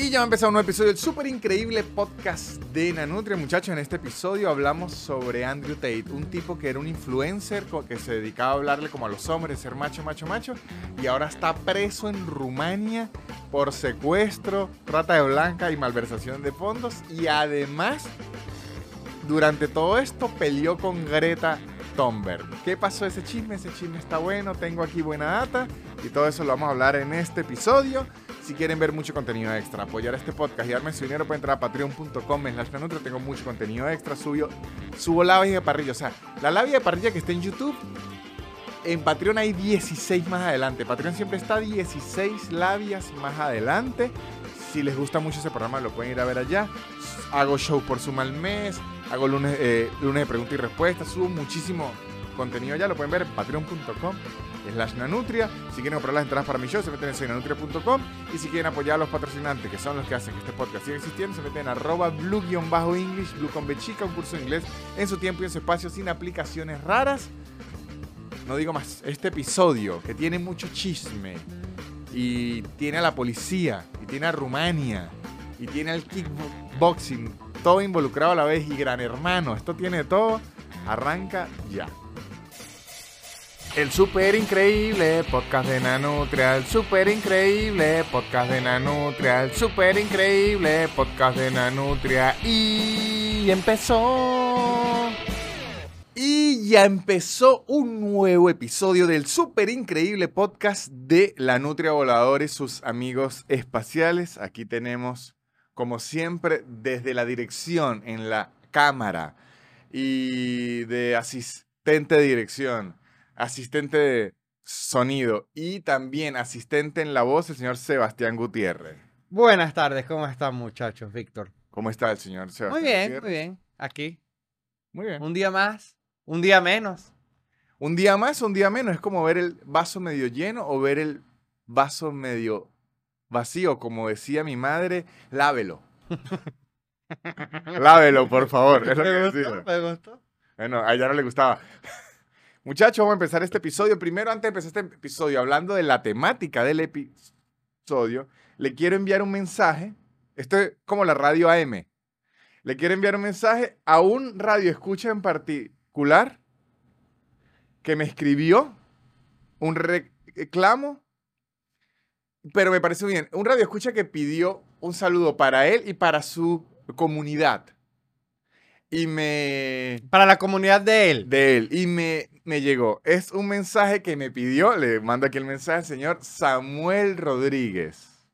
Y ya va a empezar un nuevo episodio del súper increíble podcast de Nanutria. Muchachos, en este episodio hablamos sobre Andrew Tate, un tipo que era un influencer que se dedicaba a hablarle como a los hombres, ser macho, macho, macho, y ahora está preso en Rumania por secuestro, trata de blanca y malversación de fondos. Y además, durante todo esto, peleó con Greta Thunberg. ¿Qué pasó ese chisme? Ese chisme está bueno, tengo aquí buena data y todo eso lo vamos a hablar en este episodio. Si quieren ver mucho contenido extra, apoyar este podcast y darme su dinero, pueden entrar a patreon.com slash nanutria. Tengo mucho contenido extra. Subo, subo labia de parrilla. O sea, la labia de parrilla que está en YouTube, en Patreon hay 16 más adelante. Patreon siempre está 16 labias más adelante. Si les gusta mucho ese programa, lo pueden ir a ver allá. Hago show por Zoom al mes. Hago lunes, eh, lunes de preguntas y respuestas. Subo muchísimo contenido allá. Lo pueden ver en patreon.com slash nanutria. Si quieren comprar las entradas para mi show, se meten en soynanutria.com. Y si quieren apoyar a los patrocinantes, que son los que hacen que este podcast siga existiendo, se meten en arroba blue-english, blue con B chica, un curso de inglés en su tiempo y en su espacio sin aplicaciones raras. No digo más, este episodio que tiene mucho chisme y tiene a la policía y tiene a Rumania y tiene al kickboxing, todo involucrado a la vez y gran hermano, esto tiene todo, arranca ya. El super increíble podcast de Nanutria, el super increíble podcast de Nanutria, el super increíble podcast de Nanutria y empezó. Y ya empezó un nuevo episodio del super increíble podcast de La Nutria Voladores, sus amigos espaciales. Aquí tenemos, como siempre, desde la dirección en la cámara y de asistente de dirección, asistente de sonido y también asistente en la voz, el señor Sebastián Gutiérrez. Buenas tardes, ¿cómo están muchachos, Víctor? ¿Cómo está el señor Sebastián? Muy bien, Gutiérrez? muy bien. Aquí, Muy bien. un día más, un día menos. Un día más, un día menos. Es como ver el vaso medio lleno o ver el vaso medio vacío. Como decía mi madre, lávelo. lávelo, por favor. Es lo que Me decía. gustó, me gustó. Bueno, a ella no le gustaba. Muchachos, vamos a empezar este episodio. Primero, antes de empezar este episodio, hablando de la temática del episodio, le quiero enviar un mensaje. Esto es como la radio AM. Le quiero enviar un mensaje a un radio escucha en particular que me escribió un reclamo, pero me parece bien. Un radio escucha que pidió un saludo para él y para su comunidad. Y me Para la comunidad de él. de él y me, me llegó. Es un mensaje que me pidió, le mando aquí el mensaje al señor Samuel Rodríguez,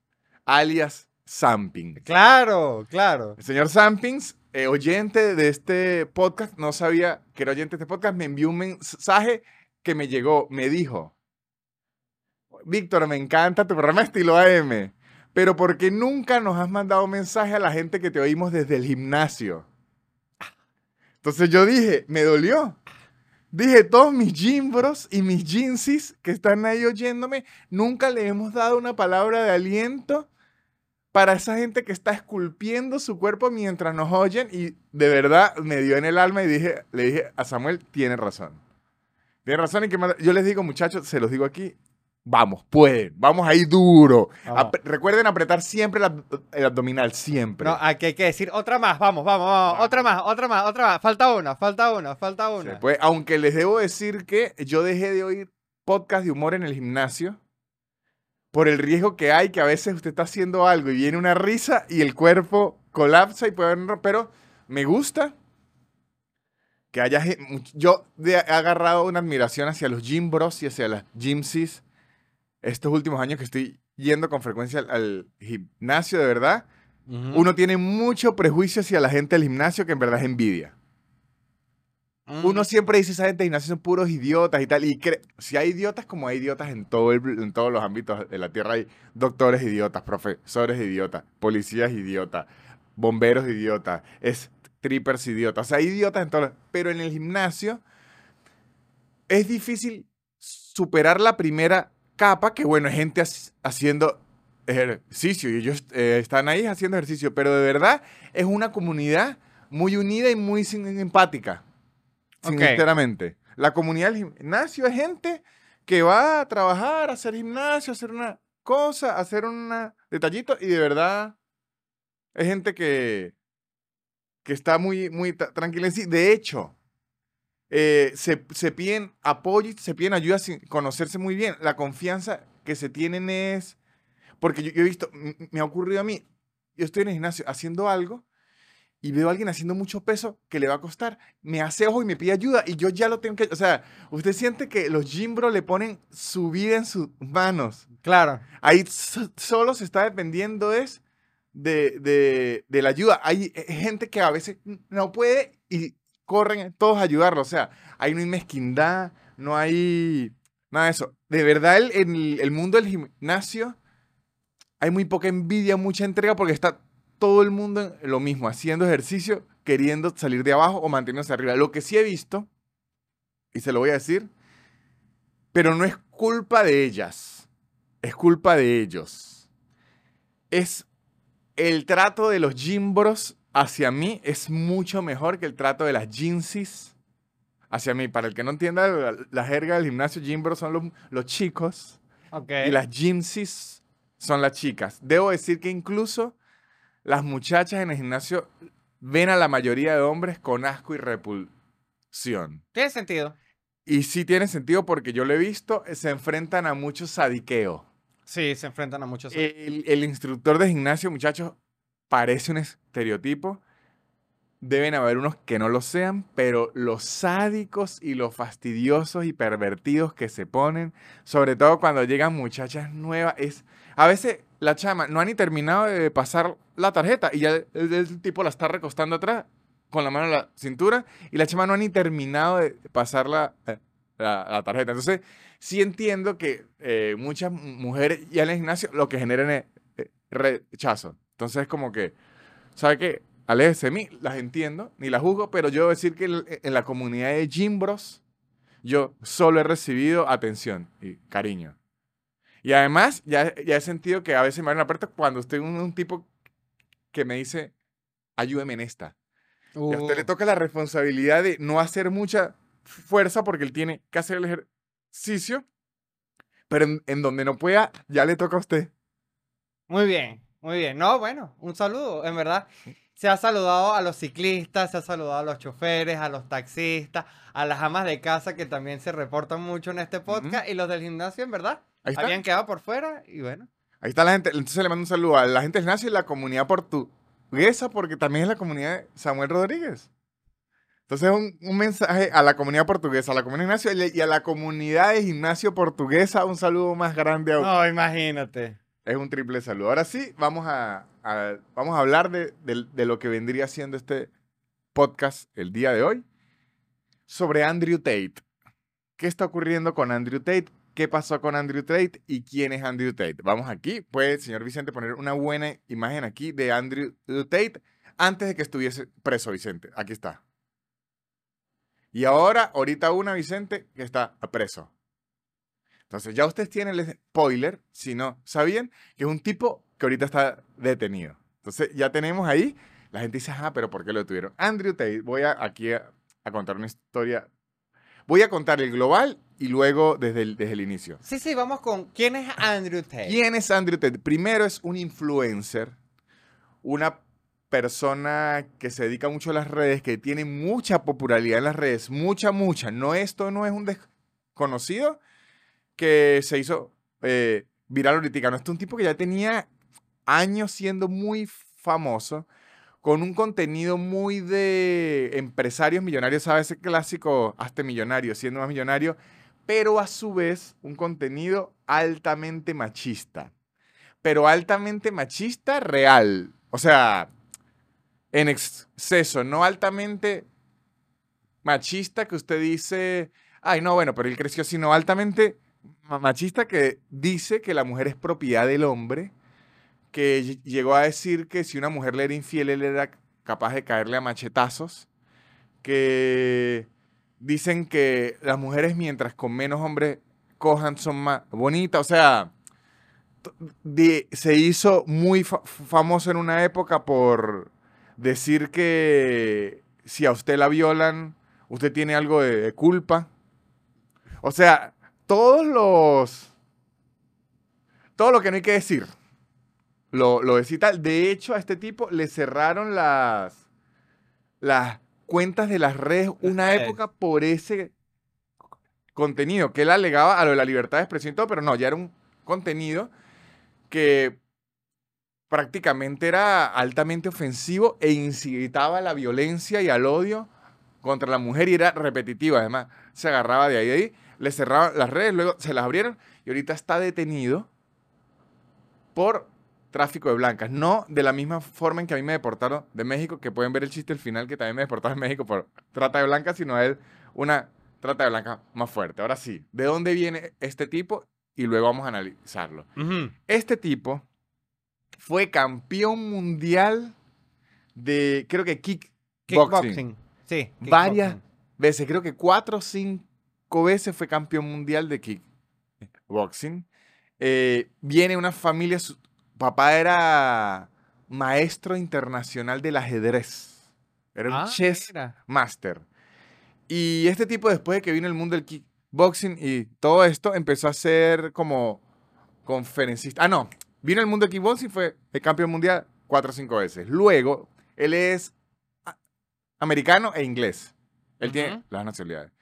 alias Samping. Claro, claro. El señor Sampings, eh, oyente de este podcast, no sabía que era oyente de este podcast, me envió un mensaje que me llegó, me dijo, Víctor, me encanta tu programa estilo AM, pero ¿por qué nunca nos has mandado mensaje a la gente que te oímos desde el gimnasio? Entonces yo dije, me dolió. Dije, todos mis gimbros y mis jeansis que están ahí oyéndome, nunca le hemos dado una palabra de aliento para esa gente que está esculpiendo su cuerpo mientras nos oyen y de verdad me dio en el alma y dije, le dije a Samuel, tiene razón. Tiene razón y que yo les digo, muchachos, se los digo aquí, vamos, pueden, vamos ahí duro. Ap- recuerden apretar siempre el, ab- el abdominal, siempre. No, aquí hay que decir otra más, vamos, vamos, vamos. Otra más, otra más, otra más. Falta una, falta una, falta Se una. puede. aunque les debo decir que yo dejé de oír podcast de humor en el gimnasio por el riesgo que hay que a veces usted está haciendo algo y viene una risa y el cuerpo colapsa y puede haber un ro- pero me gusta que haya gen- much- yo de- he agarrado una admiración hacia los gym bros y hacia las gymsis estos últimos años que estoy yendo con frecuencia al, al gimnasio de verdad uno tiene mucho prejuicio hacia la gente del gimnasio que en verdad es envidia Mm. uno siempre dice esa gente de gimnasio son puros idiotas y tal. Y si hay idiotas, como hay idiotas en, todo el- en todos los ámbitos de la Tierra, hay doctores idiotas, profesores idiotas, policías idiotas, bomberos idiotas, strippers idiotas. O sea, hay idiotas en todos. los- Pero en el gimnasio es difícil superar la primera capa, que bueno, es gente hac- haciendo ejercicio y ellos eh, están ahí haciendo ejercicio, pero de verdad es una comunidad muy unida y muy sim- empática. Ok. Sinceramente. La comunidad del gimnasio es gente que va a trabajar, a hacer gimnasio, a hacer una cosa, a hacer un detallito y de verdad Es gente que, que está muy, muy tra- tranquila en sí. De hecho, eh, se, se piden apoyo, y se piden ayuda sin conocerse muy bien. La confianza que se tienen es... Porque yo, yo he visto, me ha ocurrido a mí, yo estoy en el gimnasio haciendo algo y veo a alguien haciendo mucho peso que le va a costar, me hace ojo y me pide ayuda y yo ya lo tengo que... O sea, usted siente que los gym bros le ponen su vida en sus manos. Claro. Ahí so- solo se está dependiendo es de, de- de la ayuda. Hay eh, gente que a veces no puede y corren todos a ayudarlo. O sea, ahí no hay mezquindad, no hay nada de eso. De verdad, el, el, mundo del gimnasio hay muy poca envidia, mucha entrega porque está todo el mundo en lo mismo, haciendo ejercicio, queriendo salir de abajo o manteniéndose arriba. Lo que sí he visto, y se lo voy a decir, pero no es culpa de ellas, es culpa de ellos. Es el trato de los gimbros hacia mí es mucho mejor que el trato de las jeansis hacia mí. Para el que no entienda, la, la jerga del gimnasio, gimbros son los, los chicos y las jeansis son las chicas. Debo decir que incluso las muchachas en el gimnasio ven a la mayoría de hombres con asco y repulsión. Tiene sentido. Y sí tiene sentido porque yo lo he visto, se enfrentan a mucho sadiqueo. Sí, se enfrentan a muchos. El, el instructor de gimnasio, muchachos, parece un estereotipo. Deben haber unos que no lo sean, pero los sádicos y los fastidiosos y pervertidos que se ponen, sobre todo cuando llegan muchachas nuevas, es a veces la chama no ha ni terminado de pasar la tarjeta y ya el, el tipo la está recostando atrás con la mano en la cintura y la chama no ha ni terminado de pasar la, la- la tarjeta. Entonces, sí entiendo que eh, muchas mu- mujeres ya en el gimnasio lo que generan es eh, rechazo. Entonces, como que, ¿sabe qué? Aléjese de mí, las entiendo, ni las juzgo, pero yo debo decir que en la comunidad de Gimbros, yo solo he recibido atención y cariño. Y además, ya, ya he sentido que a veces me abre la puerta cuando estoy un, un tipo que me dice, ayúdeme en esta. Y a usted le Uh, toca la responsabilidad de no hacer mucha fuerza porque él tiene que hacer el ejercicio, pero en, en donde no pueda, ya le toca a usted. Muy bien, muy bien. No, bueno, un saludo, en verdad. Se ha saludado a los ciclistas, se ha saludado a los choferes, a los taxistas, a las amas de casa que también se reportan mucho en este podcast y los del gimnasio, en verdad. Ahí está. Habían quedado por fuera y bueno. Ahí está la gente. Entonces le mando un saludo a la gente del gimnasio y la comunidad portuguesa, porque también es la comunidad de Samuel Rodríguez. Entonces un, un mensaje a la comunidad portuguesa, a la comunidad de gimnasio y a la comunidad de gimnasio portuguesa, un saludo más grande aún. No, imagínate. Es un triple saludo. Ahora sí, vamos a, vamos a hablar de, de- de lo que vendría siendo este podcast el día de hoy sobre Andrew Tate. ¿Qué está ocurriendo con Andrew Tate? ¿Qué pasó con Andrew Tate? ¿Y quién es Andrew Tate? Vamos aquí. Puede, señor Vicente, poner una buena imagen aquí de Andrew Tate antes de que estuviese preso, Vicente. Aquí está. Y ahora, ahorita una, Vicente, que está preso. Entonces, ya ustedes tienen el spoiler, si no sabían, que es un tipo que ahorita está detenido. Entonces, ya tenemos ahí, la gente dice, ah, pero ¿por qué lo detuvieron? Andrew Tate, voy a, aquí a, a contar una historia. Voy a contar el global y luego desde el, desde el inicio. Sí, sí, vamos con. ¿Quién es Andrew Tate? ¿Quién es Andrew Tate? Primero es un influencer, una persona que se dedica mucho a las redes, que tiene mucha popularidad en las redes, mucha, mucha. No, esto no es un desconocido que se hizo eh, viral ahorita. No, esto es un tipo que ya tenía años siendo muy famoso, con un contenido muy de empresarios millonarios, ¿sabes? Ese clásico, hazte millonario, siendo más millonario, pero a su vez un contenido altamente machista. Pero altamente machista real. O sea, en exceso, no altamente machista que usted dice, ay, no, bueno, pero él creció, sino altamente machista que dice que la mujer es propiedad del hombre, que ll- llegó a decir que si una mujer le era infiel, él era capaz de caerle a machetazos, que dicen que las mujeres mientras con menos hombres cojan son más bonitas, o sea, se hizo muy fa- famoso en una época por decir que si a usted la violan, usted tiene algo de culpa. O sea, todos los... Todo lo que no hay que decir. lo, lo decía y tal. De hecho, a este tipo le cerraron las, las cuentas de las redes una época por ese contenido que él alegaba a lo de la libertad de expresión y todo, pero no, ya era un contenido que prácticamente era altamente ofensivo e incitaba a la violencia y al odio contra la mujer y era repetitivo. Además, se agarraba de ahí, de ahí, le cerraban las redes, luego se las abrieron y ahorita está detenido por tráfico de blancas. No de la misma forma en que a mí me deportaron de México, que pueden ver el chiste al final, que también me deportaron de México por trata de blancas, sino a él una trata de blancas más fuerte. Ahora sí, ¿de dónde viene este tipo? Y luego vamos a analizarlo. Este tipo fue campeón mundial de, creo que kickboxing. Kickboxing. Sí. Varias kickboxing. veces, creo que cuatro o cinco veces fue campeón mundial de kickboxing. Eh, viene una familia, su papá era maestro internacional del ajedrez. Era un Ah, chess mira. master. Y este tipo, después de que vino el mundo del kickboxing y todo esto, empezó a ser como conferencista. Ah, no. Vino el mundo del kickboxing, fue el campeón mundial cuatro o cinco veces. Luego, él es americano e inglés. Él tiene Ujú. las nacionalidades.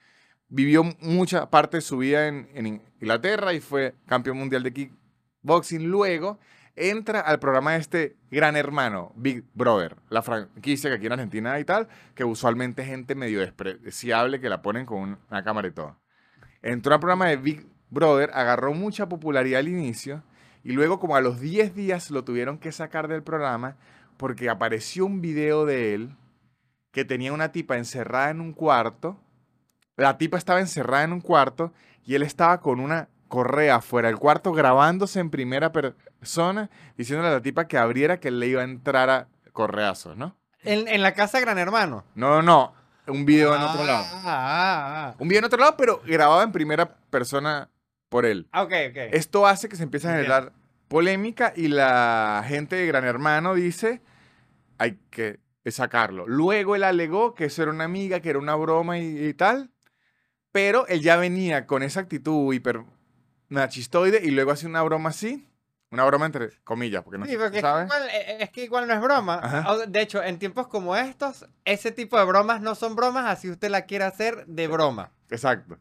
Vivió mucha parte de su vida en, Inglaterra y fue campeón mundial de kickboxing. Luego entra al programa de este gran hermano, Big Brother, la franquicia que aquí en Argentina y tal, que usualmente es gente medio despreciable que la ponen con un- una cámara y todo. Entró al programa de Big Brother, agarró mucha popularidad al inicio y luego como a los 10 días lo tuvieron que sacar del programa porque apareció un video de él que tenía una tipa encerrada en un cuarto. La tipa estaba encerrada en un cuarto y él estaba con una correa fuera del cuarto grabándose en primera persona diciéndole a la tipa que abriera que él le iba a entrar a correazos, ¿no? En, en la casa de Gran Hermano. No, no, un video en otro lado. Ah, ah, ah. Un video en otro lado, pero grabado en primera persona por él. Ah, ok, ok. Esto hace que se empiece a generar polémica y la gente de Gran Hermano dice, hay que sacarlo. Luego él alegó que eso era una amiga, que era una broma y, y tal, pero él ya venía con esa actitud hiper machistoide y luego hace una broma así, una broma entre comillas, porque no Sí, porque es que, igual, eh, es que igual no es broma. Ajá. De hecho, en tiempos como estos, ese tipo de bromas no son bromas, así usted la quiere hacer de broma. Exacto.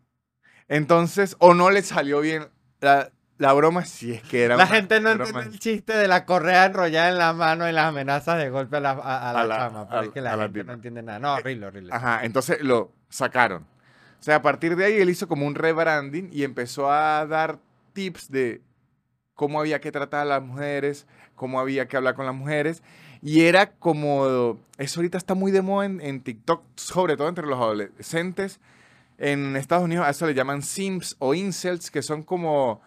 Entonces, o no le salió bien la, la broma, si es que era La gente no broma. entiende el chiste de la correa enrollada en la mano y las amenazas de golpe a la, a, a la A la- chama. Pero a- es que la gente no entiende nada. No, horrible, horrible. Ajá, entonces lo sacaron. O sea, a partir de ahí él hizo como un rebranding y empezó a dar tips de cómo había que tratar a las mujeres, cómo había que hablar con las mujeres. Y era como, eso ahorita está muy de moda en, en TikTok, sobre todo entre los adolescentes. En Estados Unidos a eso le llaman sims o incels, que son como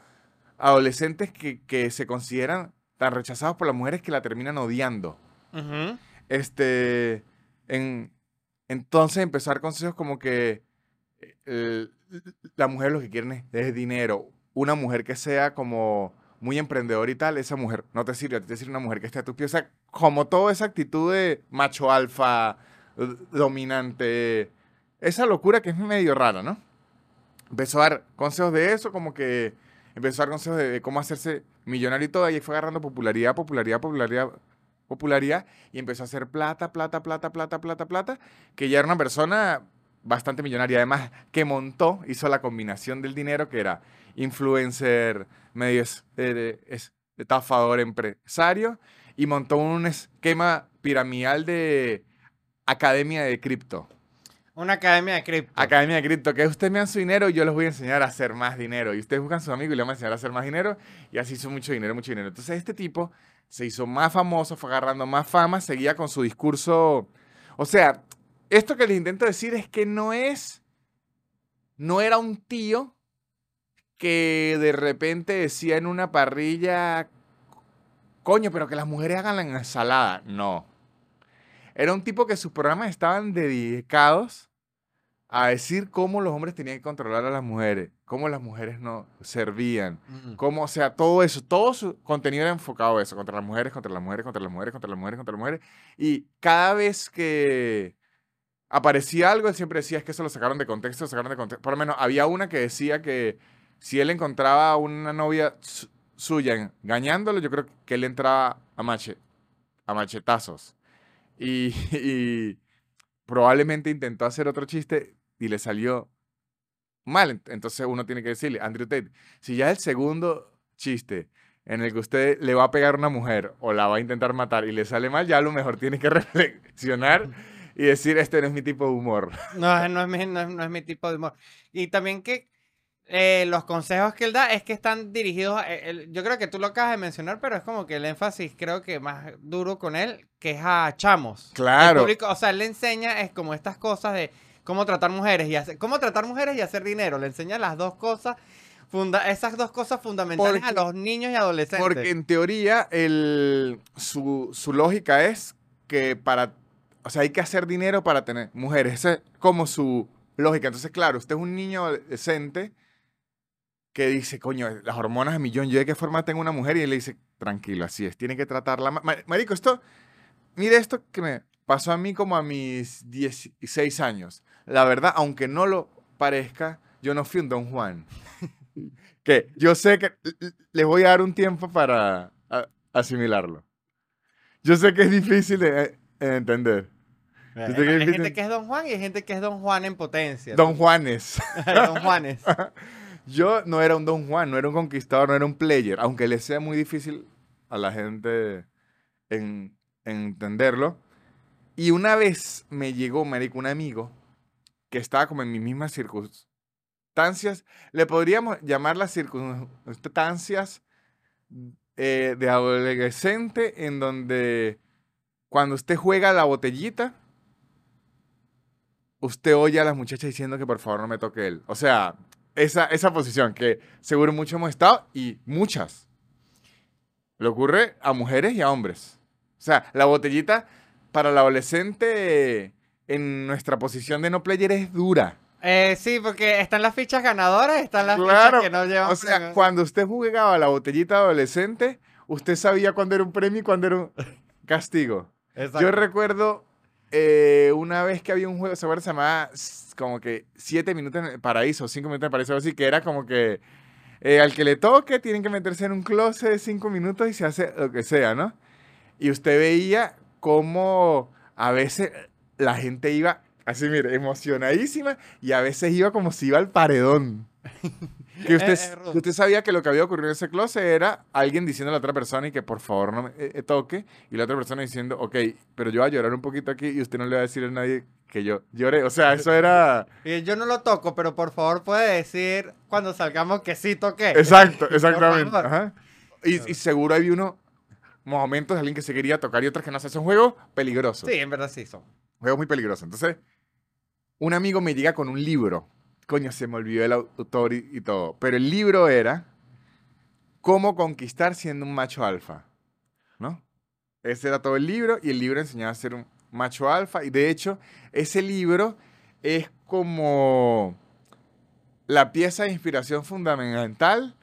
adolescentes que, que se consideran tan rechazados por las mujeres que la terminan odiando. Este, en, entonces empezó a dar consejos como que eh, la mujer lo que quieren es, dinero. Una mujer que sea como muy emprendedora y tal, esa mujer no te sirve, a ti te sirve una mujer que esté a tu pie. O sea, como toda esa actitud de macho alfa, dominante, esa locura que es medio rara, ¿no? Empezó a dar consejos de eso, como que empezó a dar consejos de, de cómo hacerse millonario y todo, y fue agarrando popularidad, popularidad, popularidad, popularidad, y empezó a hacer plata, plata, plata, plata, plata, plata, que ya era una persona bastante millonaria. Además, que montó, hizo la combinación del dinero, que era influencer, medio eh, es- estafador empresario, y montó un esquema piramidal de academia de cripto. Una academia de cripto. Academia de cripto, que ustedes me dan su dinero y yo les voy a enseñar a hacer más dinero. Y ustedes buscan a sus amigos y les van a enseñar a hacer más dinero. Y así hizo mucho dinero, mucho dinero. Entonces este tipo se hizo más famoso, fue agarrando más fama, seguía con su discurso. O sea, esto que les intento decir es que no es, no era un tío que de repente decía en una parrilla, coño, pero que las mujeres hagan la ensalada. No. Era un tipo que sus programas estaban dedicados a decir cómo los hombres tenían que controlar a las mujeres, cómo las mujeres no servían, Mm. cómo, o sea, todo eso, todo su contenido era enfocado a eso, contra las mujeres, contra las mujeres, contra las mujeres, contra las mujeres, contra las mujeres. Y cada vez que aparecía algo, él siempre decía, es que eso lo sacaron de contexto, sacaron de contexto. Por lo menos había una que decía que si él encontraba una novia su- suya engañándolo, yo creo que él entraba a, mache, a machetazos. Y, y probablemente intentó hacer otro chiste y le salió mal. Entonces uno tiene que decirle, Andrew Tate, si ya el segundo chiste en el que usted le va a pegar a una mujer o la va a intentar matar y le sale mal, ya a lo mejor tiene que reflexionar y decir, este no es mi tipo de humor. No, no es mi, no, es mi tipo de humor. Y también que eh, los consejos que él da es que están dirigidos, eh, yo creo que tú lo acabas de mencionar, pero es como que el énfasis creo que más duro con él, que es a chamos. Claro. o sea, él le enseña es como estas cosas de cómo tratar mujeres y hacer, cómo tratar mujeres y hacer dinero. Le enseña las dos cosas, funda, esas dos cosas fundamentales a los niños y adolescentes. Porque en teoría el, su, su lógica es que para, o sea, hay que hacer dinero para tener mujeres. Esa es como su lógica. Entonces, claro, usted es un niño adolescente que dice, coño, las hormonas a millón, ¿yo de qué forma tengo una mujer? Y él le dice, tranquilo, así es, tiene que tratarla. Marico, esto, mire esto que me pasó a mí como a mis 16 años. La verdad, aunque no lo parezca, yo no fui un Don Juan. que yo sé que les voy a dar un tiempo para asimilarlo. Yo sé que es difícil de, eh, entender. Hay gente que es Don Juan y hay gente que es Don Juan en potencia. Don Juanes. Don Juanes. Yo no era un Don Juan, no era un conquistador, no era un player, aunque le sea muy difícil a la gente en, entenderlo. Y una vez me llegó, marico, un amigo que estaba como en mis mismas circunstancias. Le podríamos llamar las circunstancias eh, de adolescente en donde cuando usted juega la botellita, usted oye a las muchachas diciendo que por favor no me toque él. O sea, esa, esa posición que seguro muchos hemos estado y muchas. Le ocurre a mujeres y a hombres. O sea, la botellita para el adolescente en nuestra posición de no player es dura. Eh, sí, porque están las fichas ganadoras, están las fichas que no llevan. O sea, cuando usted jugaba la botellita adolescente, usted sabía cuándo era un premio y cuándo era un castigo. Yo recuerdo eh, una vez que había un juego, se llamaba como que 7 minutos en el paraíso, 5 minutos en el paraíso, así que era como que eh, al que le toque tienen que meterse en un closet de 5 minutos y se hace lo que sea, ¿no? Y usted veía cómo a veces la gente iba así, mire, emocionadísima y a veces iba como si iba al paredón. Que usted, usted sabía que lo que había ocurrido en ese closet era alguien diciendo a la otra persona y que por favor no me eh, eh, toque, y la otra persona diciendo, ok, pero yo voy a llorar un poquito aquí y usted no le va a decir a nadie que yo lloré. O sea, eso era... Y yo no lo toco, pero por favor puede decir cuando salgamos que sí toqué. Exacto, exactamente. Y, y, seguro hay uno momentos de alguien que se quería tocar y otros que no se Es un juego peligroso. Sí, en verdad sí son. Juego muy peligroso. Entonces, un amigo me llega con un libro coño, se me olvidó el autor y, todo. Pero el libro era Cómo conquistar siendo un macho alfa, ¿no? Ese era todo el libro y el libro enseñaba a ser un macho alfa. Y de hecho, ese libro es como la pieza de inspiración fundamental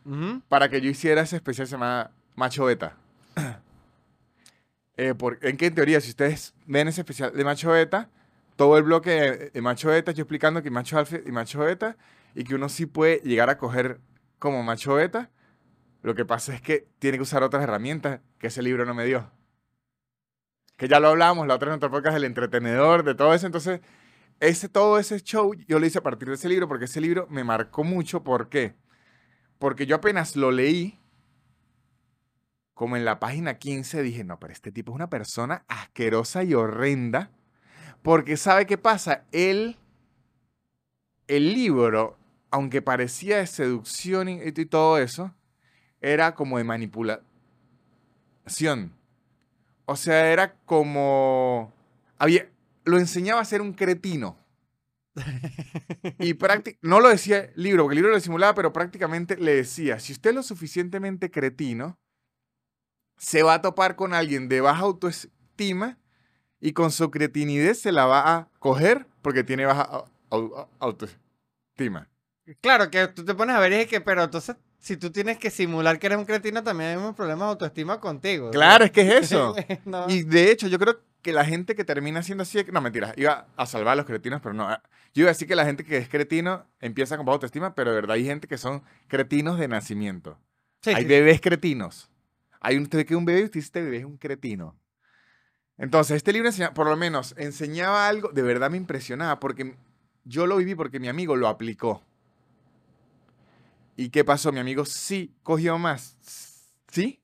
para que yo hiciera ese especial llamada Macho Beta. eh, ¿En qué teoría? Si ustedes ven ese especial de Macho Beta, todo el bloque de, macho beta, yo explicando que macho alfa y macho beta, y que uno sí puede llegar a coger como macho beta. Lo que pasa es que tiene que usar otras herramientas que ese libro no me dio. Que ya lo hablamos, la otra en otra podcast del entretenedor, de todo eso. Entonces, ese, todo ese show yo lo hice a partir de ese libro, porque ese libro me marcó mucho. ¿Por qué? Porque yo apenas lo leí, como en la página 15, dije, no, pero este tipo es una persona asquerosa y horrenda porque sabe qué pasa, él, el libro, aunque parecía de seducción y, y todo eso, era como de manipulación. O sea, era como... Había, lo enseñaba a ser un cretino. y no lo decía el libro, porque el libro lo simulaba, pero prácticamente le decía, si usted es lo suficientemente cretino, se va a topar con alguien de baja autoestima y con su cretinidez se la va a coger porque tiene baja autoestima. Claro, que tú te pones a ver y es que, pero entonces, si tú tienes que simular que eres un cretino, también hay un problema de autoestima contigo. Claro, es que es eso. Y de hecho, yo creo que la gente que termina siendo así, no, mentira, iba a salvar a los cretinos, pero no. Yo iba a decir que la gente que es cretino empieza con baja autoestima, pero de verdad hay gente que son cretinos de nacimiento. Sí, Hay sí, bebés cretinos. Hay un, usted que un bebé y usted dice, este bebé es un cretino. Entonces, este libro enseña- por lo menos enseñaba algo, de verdad me impresionaba, porque yo lo viví porque mi amigo lo aplicó. ¿Y qué pasó? Mi amigo sí cogió más, sí,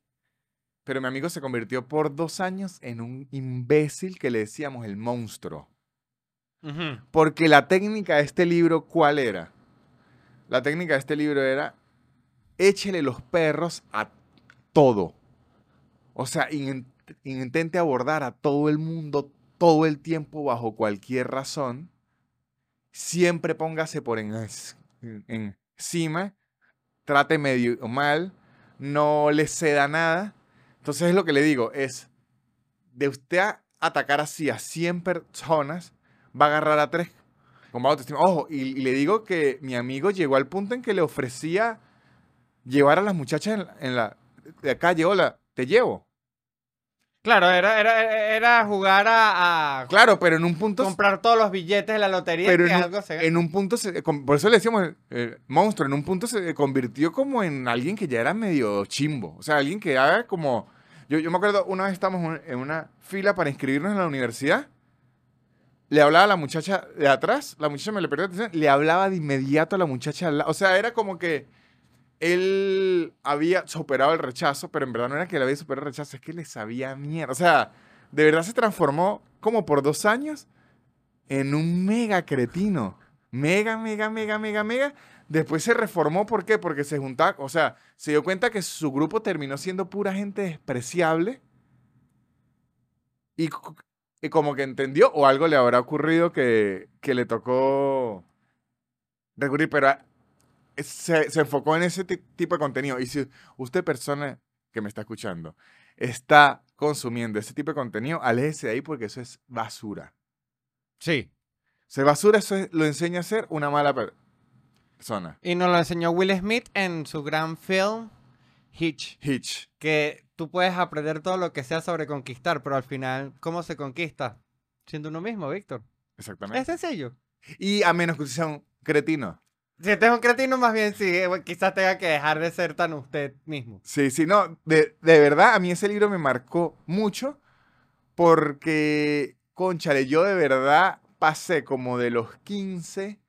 pero mi amigo se convirtió por dos años en un imbécil que le decíamos el monstruo. Porque la técnica de este libro, ¿cuál era? La técnica de este libro era, échele los perros a todo. O sea, in- intente abordar a todo el mundo todo el tiempo bajo cualquier razón. Siempre póngase por en- en- encima, trate medio mal, no le ceda nada. Entonces es lo que le digo, es de usted atacar así a 100 personas, va a agarrar a tres con baja autoestima. Ojo, y, le digo que mi amigo llegó al punto en que le ofrecía llevar a las muchachas en, la- la acá, hola, te llevo. Claro, era, era, era jugar a, a Claro, pero en un punto comprar todos los billetes de la lotería pero que en un, algo se en un punto se- con- por eso le decíamos el monstruo, en un punto se convirtió como en alguien que ya era medio chimbo, o sea, alguien que haga como yo, yo me acuerdo una vez estábamos en- una fila para inscribirnos en la universidad. Le hablaba a la muchacha de atrás, la muchacha me le perdió atención, le hablaba de inmediato a la muchacha. O sea, era como que él había superado el rechazo, pero en verdad no era que él había superado el rechazo, es que le sabía mierda. O sea, de verdad se transformó como por dos años en un mega cretino. Mega, mega, mega, mega, mega. Después se reformó, ¿por qué? Porque se juntaba, o sea, se dio cuenta que su grupo terminó siendo pura gente despreciable. Y, y como que entendió, o algo le habrá ocurrido que, que le tocó recurrir, pero se, se enfocó en ese ti- tipo de contenido. Y si usted, persona que me está escuchando, está consumiendo ese tipo de contenido, aléjese de ahí porque eso es basura. Sí. Se basura, eso es- lo enseña a ser una mala per- persona. Y nos lo enseñó Will Smith en su gran film Hitch. Hitch. Que tú puedes aprender todo lo que sea sobre conquistar, pero al final, ¿cómo se conquista? Siendo uno mismo, Víctor. Exactamente. Es sencillo. Y a menos que usted sea un cretino. Si usted es un cretino, más bien sí, eh, quizás tenga que dejar de ser tan usted mismo. Sí, sí, no, de, de verdad, a mí ese libro me marcó mucho porque, conchale, yo de verdad pasé como de los 15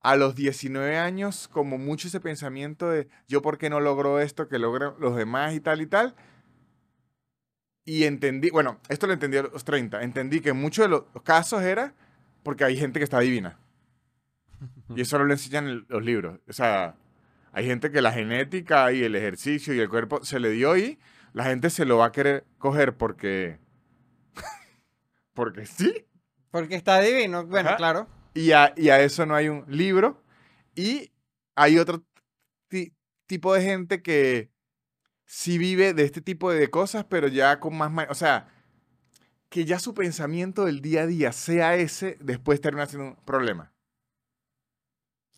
a los 19 años, como mucho ese pensamiento de yo por qué no logro esto que logran los demás y tal y tal. Y entendí, bueno, esto lo entendí a los 30, entendí que muchos de los casos era porque hay gente que está divina. Y eso no lo enseñan en los libros. O sea, hay gente que la genética y el ejercicio y el cuerpo se le dio y la gente se lo va a querer coger porque... porque sí. Porque está divino. Bueno, Ajá. claro. Y a, y a eso no hay un libro. Y hay otro ti- tipo de gente que sí vive de este tipo de cosas, pero ya con más... O sea, que ya su pensamiento del día a día sea ese, después termina siendo un problema.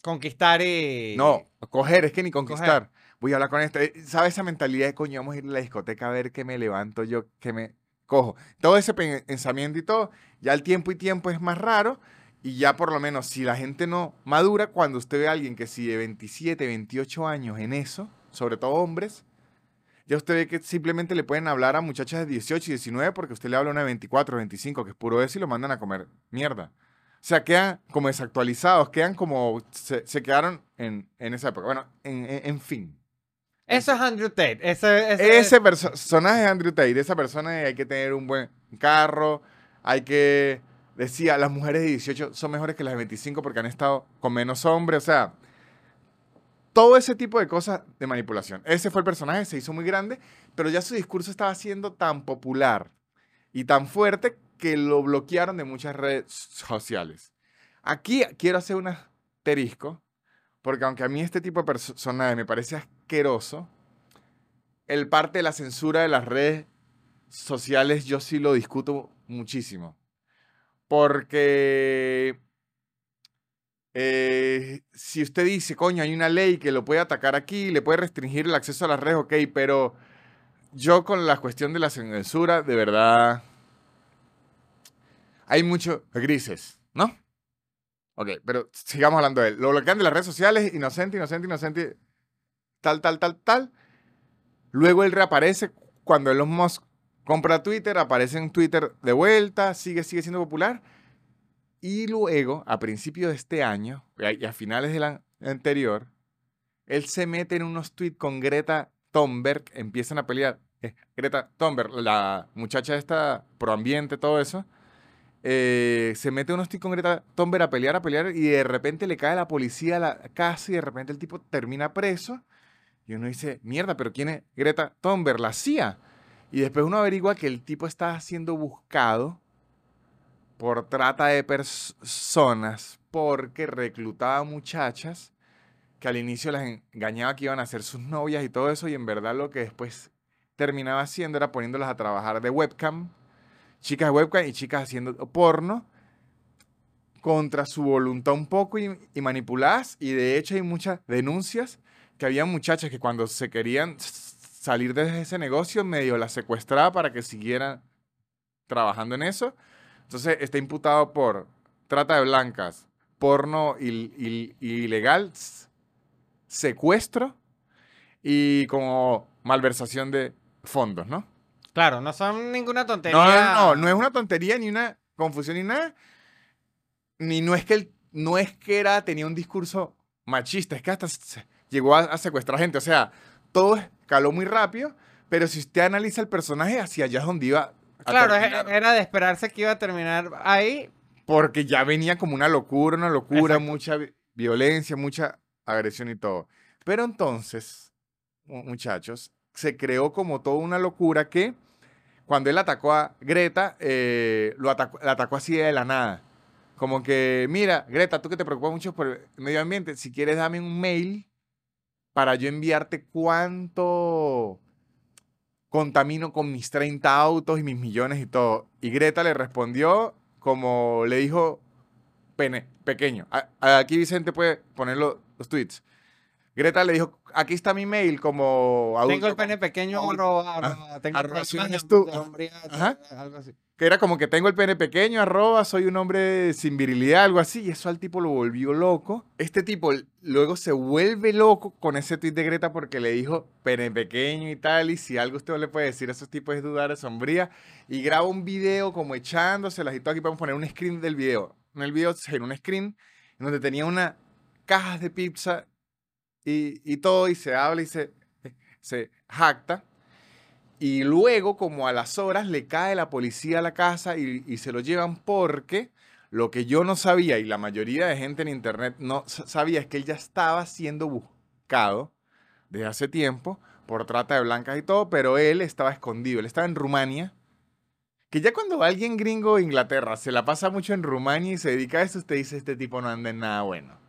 Conquistar y. No, coger, es que ni conquistar. Voy a hablar con este. ¿Sabes esa mentalidad de coño? Vamos a ir a la discoteca a ver qué me levanto yo, qué me cojo? Todo ese pen- pensamiento y todo, ya el tiempo y tiempo es más raro. Y ya por lo menos, si la gente no madura, cuando usted ve a alguien que si de 27, 28 años en eso, sobre todo hombres, ya usted ve que simplemente le pueden hablar a muchachas de 18 y 19 porque usted le habla a una de 24, 25, que es puro eso y lo mandan a comer mierda. O sea, quedan como desactualizados, quedan como. Se, se quedaron en, en esa época. Bueno, en, en- en fin. Eso es Andrew Tate. Ese, ese- Ese perso- personaje de Andrew Tate, esa persona de hay que tener un buen carro, hay que. Decía, las mujeres de 18 son mejores que las de 25 porque han estado con menos hombres. O sea, todo ese tipo de cosas de manipulación. Ese fue el personaje, se hizo muy grande, pero ya su discurso estaba siendo tan popular y tan fuerte que lo bloquearon de muchas redes sociales. Aquí quiero hacer un asterisco, porque aunque a mí este tipo de personaje me parece asqueroso, el parte de la censura de las redes sociales yo sí lo discuto muchísimo. Porque eh, si usted dice, coño, hay una ley que lo puede atacar aquí, le puede restringir el acceso a las redes, ok, pero yo con la cuestión de la censura, de verdad, hay muchos grises, ¿no? Ok, pero sigamos hablando de él. Lo bloquean de las redes sociales, inocente, inocente, inocente, tal, tal, tal, tal. Luego él reaparece cuando Elon Musk compra Twitter, aparece en Twitter de vuelta, sigue, sigue siendo popular. Y luego, a principios de este año, y a finales del anterior, él se mete en unos tweets con Greta Thunberg, empiezan a pelear. Eh, Greta Thunberg, la muchacha esta pro ambiente, todo eso, eh, se mete unos tweets con Greta Thunberg a pelear, a pelear, y de repente le cae la policía a la casa y de repente el tipo termina preso. Y uno dice, mierda, pero ¿quién es Greta Thunberg? La CIA. Y después uno averigua que el tipo está siendo buscado por trata de personas porque reclutaba muchachas que al inicio las engañaba que iban a ser sus novias y todo eso y en verdad lo que después terminaba haciendo era poniéndolas a trabajar de webcam, chicas de webcam y chicas haciendo porno contra su voluntad un poco y, manipuladas y de hecho hay muchas denuncias que había muchachas que cuando se querían salir de ese negocio medio la secuestraba para que siguieran trabajando en eso. Entonces está imputado por trata de blancas, porno ilegal, secuestro y como malversación de fondos, ¿no? Claro, no son ninguna tontería. No, no, no, no es una tontería ni una confusión ni nada. Ni no es que él, no es que era, tenía un discurso machista, es que hasta llegó a, a secuestrar gente. O sea, todo escaló muy rápido, pero si usted analiza el personaje, hacia allá es donde iba. A claro, era de esperarse que iba a terminar ahí. Porque ya venía como una locura, una locura, mucha violencia, mucha agresión y todo. Pero entonces, muchachos, se creó como toda una locura que cuando él atacó a Greta, eh, lo atacó, la atacó así de la nada. Como que, mira, Greta, tú que te preocupas mucho por el medio ambiente, si quieres dame un mail para yo enviarte cuánto contamino con mis 30 autos y mis millones y todo. Y Greta le respondió como le dijo pene, pequeño. aquí Vicente puede poner los, tweets. Greta le dijo, aquí está mi mail como Tengo el pene pequeño, arroba, arroba, tengo algo así que era como que tengo el pene pequeño, arroba, soy un hombre sin virilidad, algo así, y eso al tipo lo volvió loco. Este tipo luego se vuelve loco con ese tweet de Greta porque le dijo pene pequeño y tal, y si algo usted le puede decir a esos tipos es dudar de sombría, y graba un video como echándoselas y todo, aquí podemos poner un screen del video. En el video en un screen donde tenía una caja de pizza y, y todo, y se habla y se, se jacta y luego, como a las horas, le cae la policía a la casa y, se lo llevan porque lo que yo no sabía y la mayoría de gente en internet no sabía es que él ya estaba siendo buscado desde hace tiempo por trata de blancas y todo, pero él estaba escondido. Él estaba en Rumania. Que ya cuando alguien gringo de Inglaterra se la pasa mucho en Rumania y se dedica a eso, usted dice, este tipo no anda en nada bueno.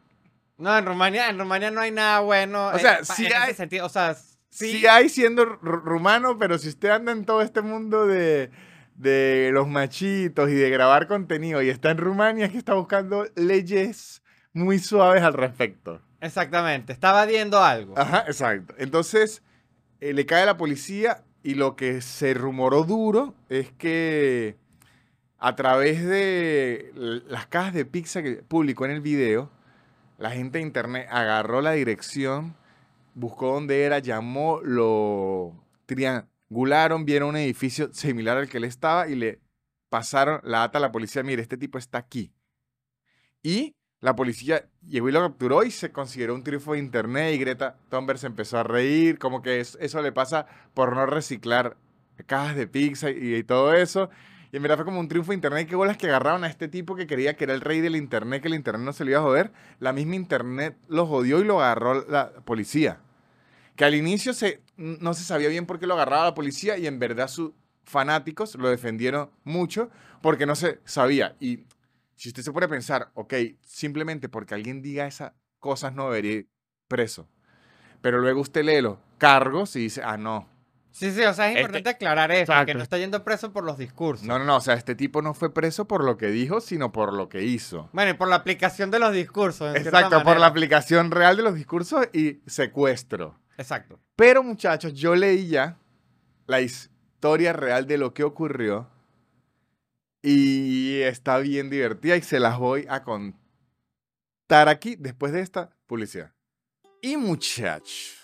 No, en Rumania, en Rumania no hay nada bueno. O sea, sí hay... sentido, o sea, Sí. hay siendo rumano, pero si usted anda en todo este mundo de, de los machitos y de grabar contenido y está en Rumania, es que está buscando leyes muy suaves al respecto. Exactamente, estaba viendo algo. Ajá, exacto. Entonces, eh, le cae a la policía y lo que se rumoró duro es que a través de las cajas de pizza que publicó en el video, la gente de internet agarró la dirección buscó dónde era, llamó, lo triangularon, vieron un edificio similar al que él estaba y le pasaron la data a la policía, mire, este tipo está aquí. Y la policía llegó y lo capturó y se consideró un triunfo de internet y Greta Thunberg se empezó a reír, como que eso, le pasa por no reciclar cajas de pizza y, todo eso. Y en verdad fue como un triunfo de internet. Qué bolas que agarraron a este tipo que creía que era el rey del internet, que el internet no se le iba a joder. La misma internet lo jodió y lo agarró la policía. Que al inicio no se sabía bien por qué lo agarraba la policía y en verdad sus fanáticos lo defendieron mucho porque no se sabía. Y si usted se puede pensar, ok, simplemente porque alguien diga esas cosas no debería ir preso. Pero luego usted lee los cargos y dice, ah, no, Sí, sí, o sea, es este importante aclarar eso, que no está yendo preso por los discursos. No, no, no, o sea, este tipo no fue preso por lo que dijo, sino por lo que hizo. Bueno, y por la aplicación de los discursos. Exacto, por la aplicación real de los discursos y secuestro. Exacto. Pero muchachos, yo leí ya la historia real de lo que ocurrió y está bien divertida y se las voy a contar aquí después de esta publicidad. Y muchachos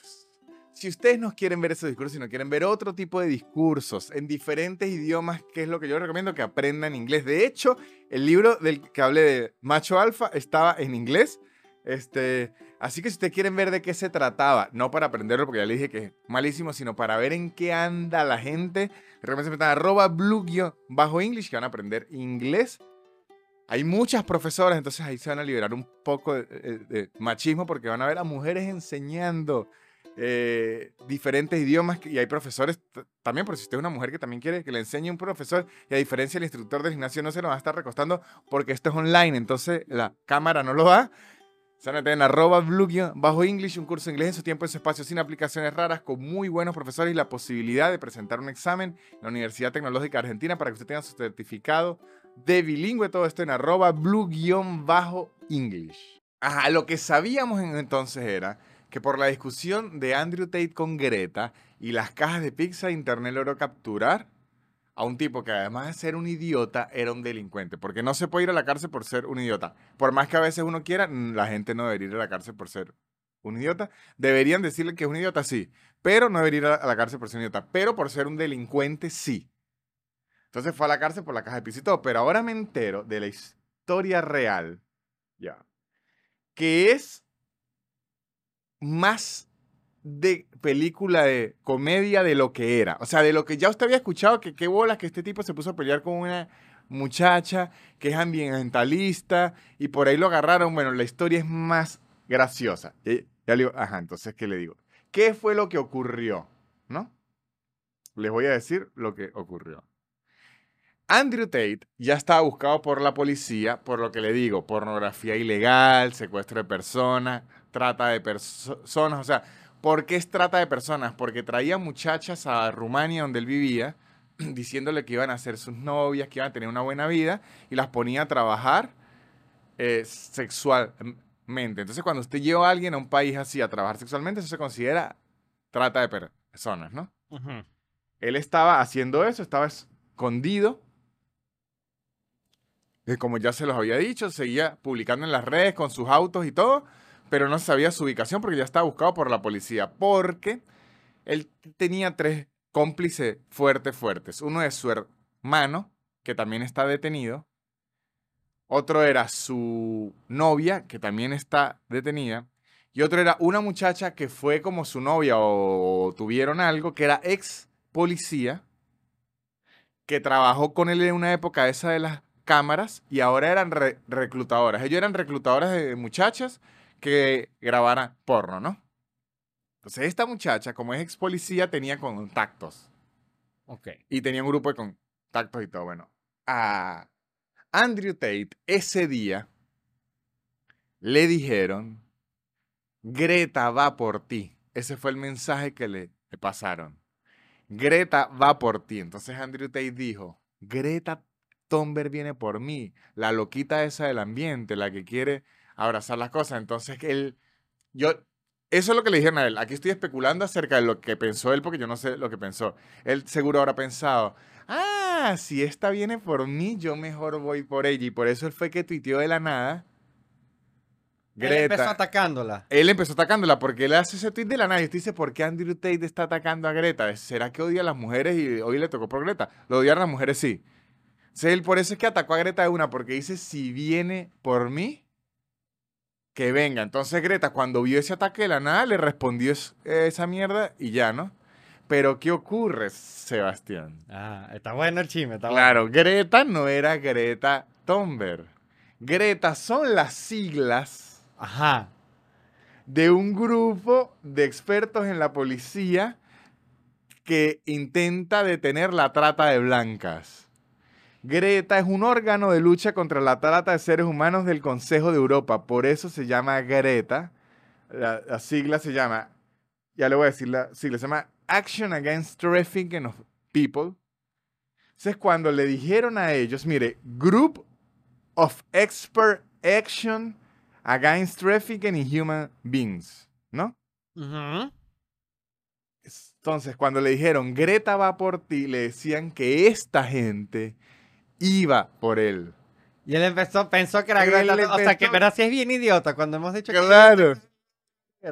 si ustedes no quieren ver esos discursos, sino quieren ver otro tipo de discursos en diferentes idiomas, que es lo que yo recomiendo que aprendan inglés. De hecho, el libro del que hablé de Macho Alfa estaba en inglés. Este, así que si ustedes quieren ver de qué se trataba, no para aprenderlo, porque ya les dije que es malísimo, sino para ver en qué anda la gente, realmente metan arroba blue bajo English, que van a aprender inglés. Hay muchas profesoras, entonces ahí se van a liberar un poco de, de machismo porque van a ver a mujeres enseñando eh, diferentes idiomas y hay profesores también, por si usted es una mujer que también quiere que le enseñe un profesor y a diferencia del instructor del gimnasio no se lo va a estar recostando porque esto es online, entonces la cámara no lo da. Tener en arroba bajo English, un curso de inglés en su tiempo, en su espacio, sin aplicaciones raras, con muy buenos profesores y la posibilidad de presentar un examen en la Universidad Tecnológica Argentina para que usted tenga su certificado de bilingüe. Todo esto en arroba blue-bajo English. Ajá, lo que sabíamos entonces era que por la discusión de Andrew Tate con Greta y las cajas de pizza, Internet logró capturar a un tipo que además de ser un idiota, era un delincuente. Porque no se puede ir a la cárcel por ser un idiota. Por más que a veces uno quiera, la gente no debería ir a la cárcel por ser un idiota. Deberían decirle que es un idiota, sí. Pero no debería ir a la cárcel por ser un idiota. Pero por ser un delincuente, sí. Entonces fue a la cárcel por la caja de todo. Pero ahora me entero de la historia real. Ya. Que es más de película de comedia de lo que era. O sea, de lo que ya usted había escuchado, que qué bolas que este tipo se puso a pelear con una muchacha que es ambientalista y por ahí lo agarraron. Bueno, la historia es más graciosa. Ya, le digo, ajá, entonces, ¿qué le digo? ¿Qué fue lo que ocurrió? ¿No? Les voy a decir lo que ocurrió. Andrew Tate ya estaba buscado por la policía por lo que le digo, pornografía ilegal, secuestro de personas, trata de personas. O sea, ¿por qué es trata de personas? Porque traía muchachas a Rumania donde él vivía, diciéndole que iban a ser sus novias, que iban a tener una buena vida, y las ponía a trabajar eh, sexualmente. Entonces, cuando usted lleva a alguien a un país así a trabajar sexualmente, eso se considera trata de personas, ¿no? Él estaba haciendo eso, estaba escondido. Y como ya se los había dicho, seguía publicando en las redes con sus autos y todo pero no sabía su ubicación porque ya estaba buscado por la policía, porque él tenía tres cómplices fuertes, fuertes. Uno es su hermano, que también está detenido. Otro era su novia, que también está detenida. Y otro era una muchacha que fue como su novia o tuvieron algo, que era ex policía, que trabajó con él en una época esa de las cámaras y ahora eran reclutadoras. Ellos eran reclutadoras de muchachas que grabara porno, ¿no? Entonces esta muchacha, como es ex policía, tenía contactos. Ok. Y tenía un grupo de contactos y todo. Bueno, a Andrew Tate ese día le dijeron, Greta va por ti. Ese fue el mensaje que le, le pasaron. Greta va por ti. Entonces Andrew Tate dijo, Greta Thunberg viene por mí, la loquita esa del ambiente, la que quiere abrazar las cosas. Entonces, él, yo, eso es lo que le dijeron a él. Aquí estoy especulando acerca de lo que pensó él, porque yo no sé lo que pensó. Él seguro habrá pensado, ah, si esta viene por mí, yo mejor voy por ella. Y por eso él fue que tuiteó de la nada. Greta. Él empezó atacándola. Él empezó atacándola porque él hace ese tweet de la nada. Y usted dice, ¿por qué Andrew Tate está atacando a Greta? ¿Será que odia a las mujeres y hoy le tocó por Greta? Lo odiar a las mujeres, sí. Entonces, él por eso es que atacó a Greta de una, porque dice, si viene por mí, que venga. Entonces Greta, cuando vio ese ataque de la nada, le respondió esa mierda y ya, ¿no? Pero ¿qué ocurre, Sebastián? Ah, está bueno el chisme, está Claro, Greta no era Greta Thunberg. Greta son las siglas Ajá. de un grupo de expertos en la policía que intenta detener la trata de blancas. Greta es un órgano de lucha contra la trata de seres humanos del Consejo de Europa. Por eso se llama Greta. La, sigla se llama, ya le voy a decir la sigla, se llama Action Against Trafficking of People. Entonces, cuando le dijeron a ellos, mire, Group of Expert Action Against Trafficking in Human Beings, ¿no? Entonces, cuando le dijeron, Greta va por ti, le decían que esta gente iba por él. Y él empezó, pensó que era Greta. O sea, que pero si es bien idiota cuando hemos dicho claro.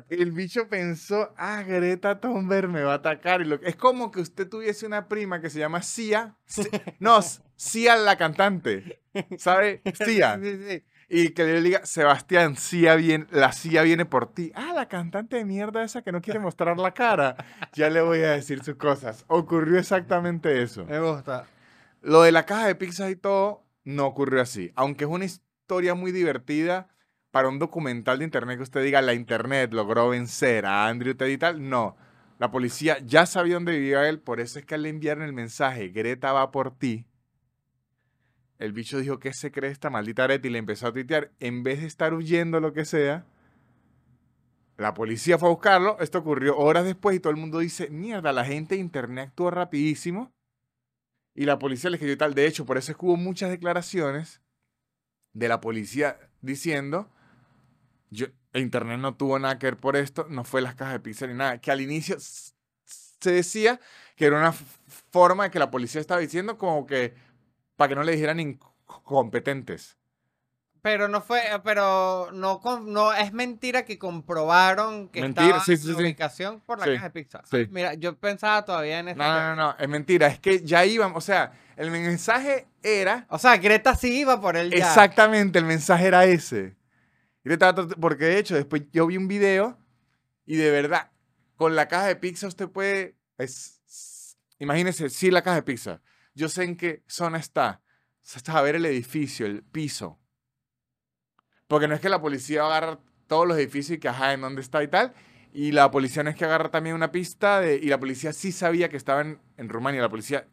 El bicho pensó, ah, Greta Thunberg me va a atacar. Y lo, es como que usted tuviese una prima que se llama Sia. Si- no, Sia la cantante. ¿Sabe? Sia. Sí, sí. Y que le diga, Sebastián, Sia viene, la Sia viene por ti. Ah, la cantante de mierda esa que no quiere mostrar la cara. Ya le voy a decir sus cosas. Ocurrió exactamente eso. Me gusta. Lo de la caja de pizzas y todo no ocurrió así. Aunque es una historia muy divertida para un documental de internet que usted diga, la internet logró vencer a Andrew Tate y tal. No. La policía ya sabía dónde vivía él, por eso es que le enviaron el mensaje, Greta va por ti. El bicho dijo, ¿qué se cree esta maldita Greta? Y le empezó a tuitear. En vez de estar huyendo lo que sea, la policía fue a buscarlo. Esto ocurrió horas después y todo el mundo dice, mierda, la gente de internet actuó rapidísimo. Y la policía le escribió y tal. De hecho, por eso es que hubo muchas declaraciones de la policía diciendo, yo, Internet no tuvo nada que ver por esto, no fue las cajas de pizza ni nada. Que al inicio se decía que era una forma de que la policía estaba diciendo como que para que no le dijeran incompetentes. Pero no fue, pero no, no es mentira que comprobaron que Mentira, estaba sí, sí, la sí. ubicación por la Sí, caja de pizza. sí. Mira, yo pensaba todavía en eso. No, no, no, no, es mentira. Es que ya iban, o sea, el mensaje era O sea, Greta sí iba por él ya. Exactamente, el mensaje era ese. Trat- Porque de hecho, después yo vi un video y de verdad, con la caja de pizza usted puede. es- s- imagínese, sí, la caja de pizza. Yo sé en qué zona está. Hasta ver el edificio, el piso. Porque no es que la policía va a agarrar todos los edificios y que, ajá, en dónde está y tal. Y la policía no es que agarra también una pista y la policía sí sabía que estaba en, en Rumania. La policía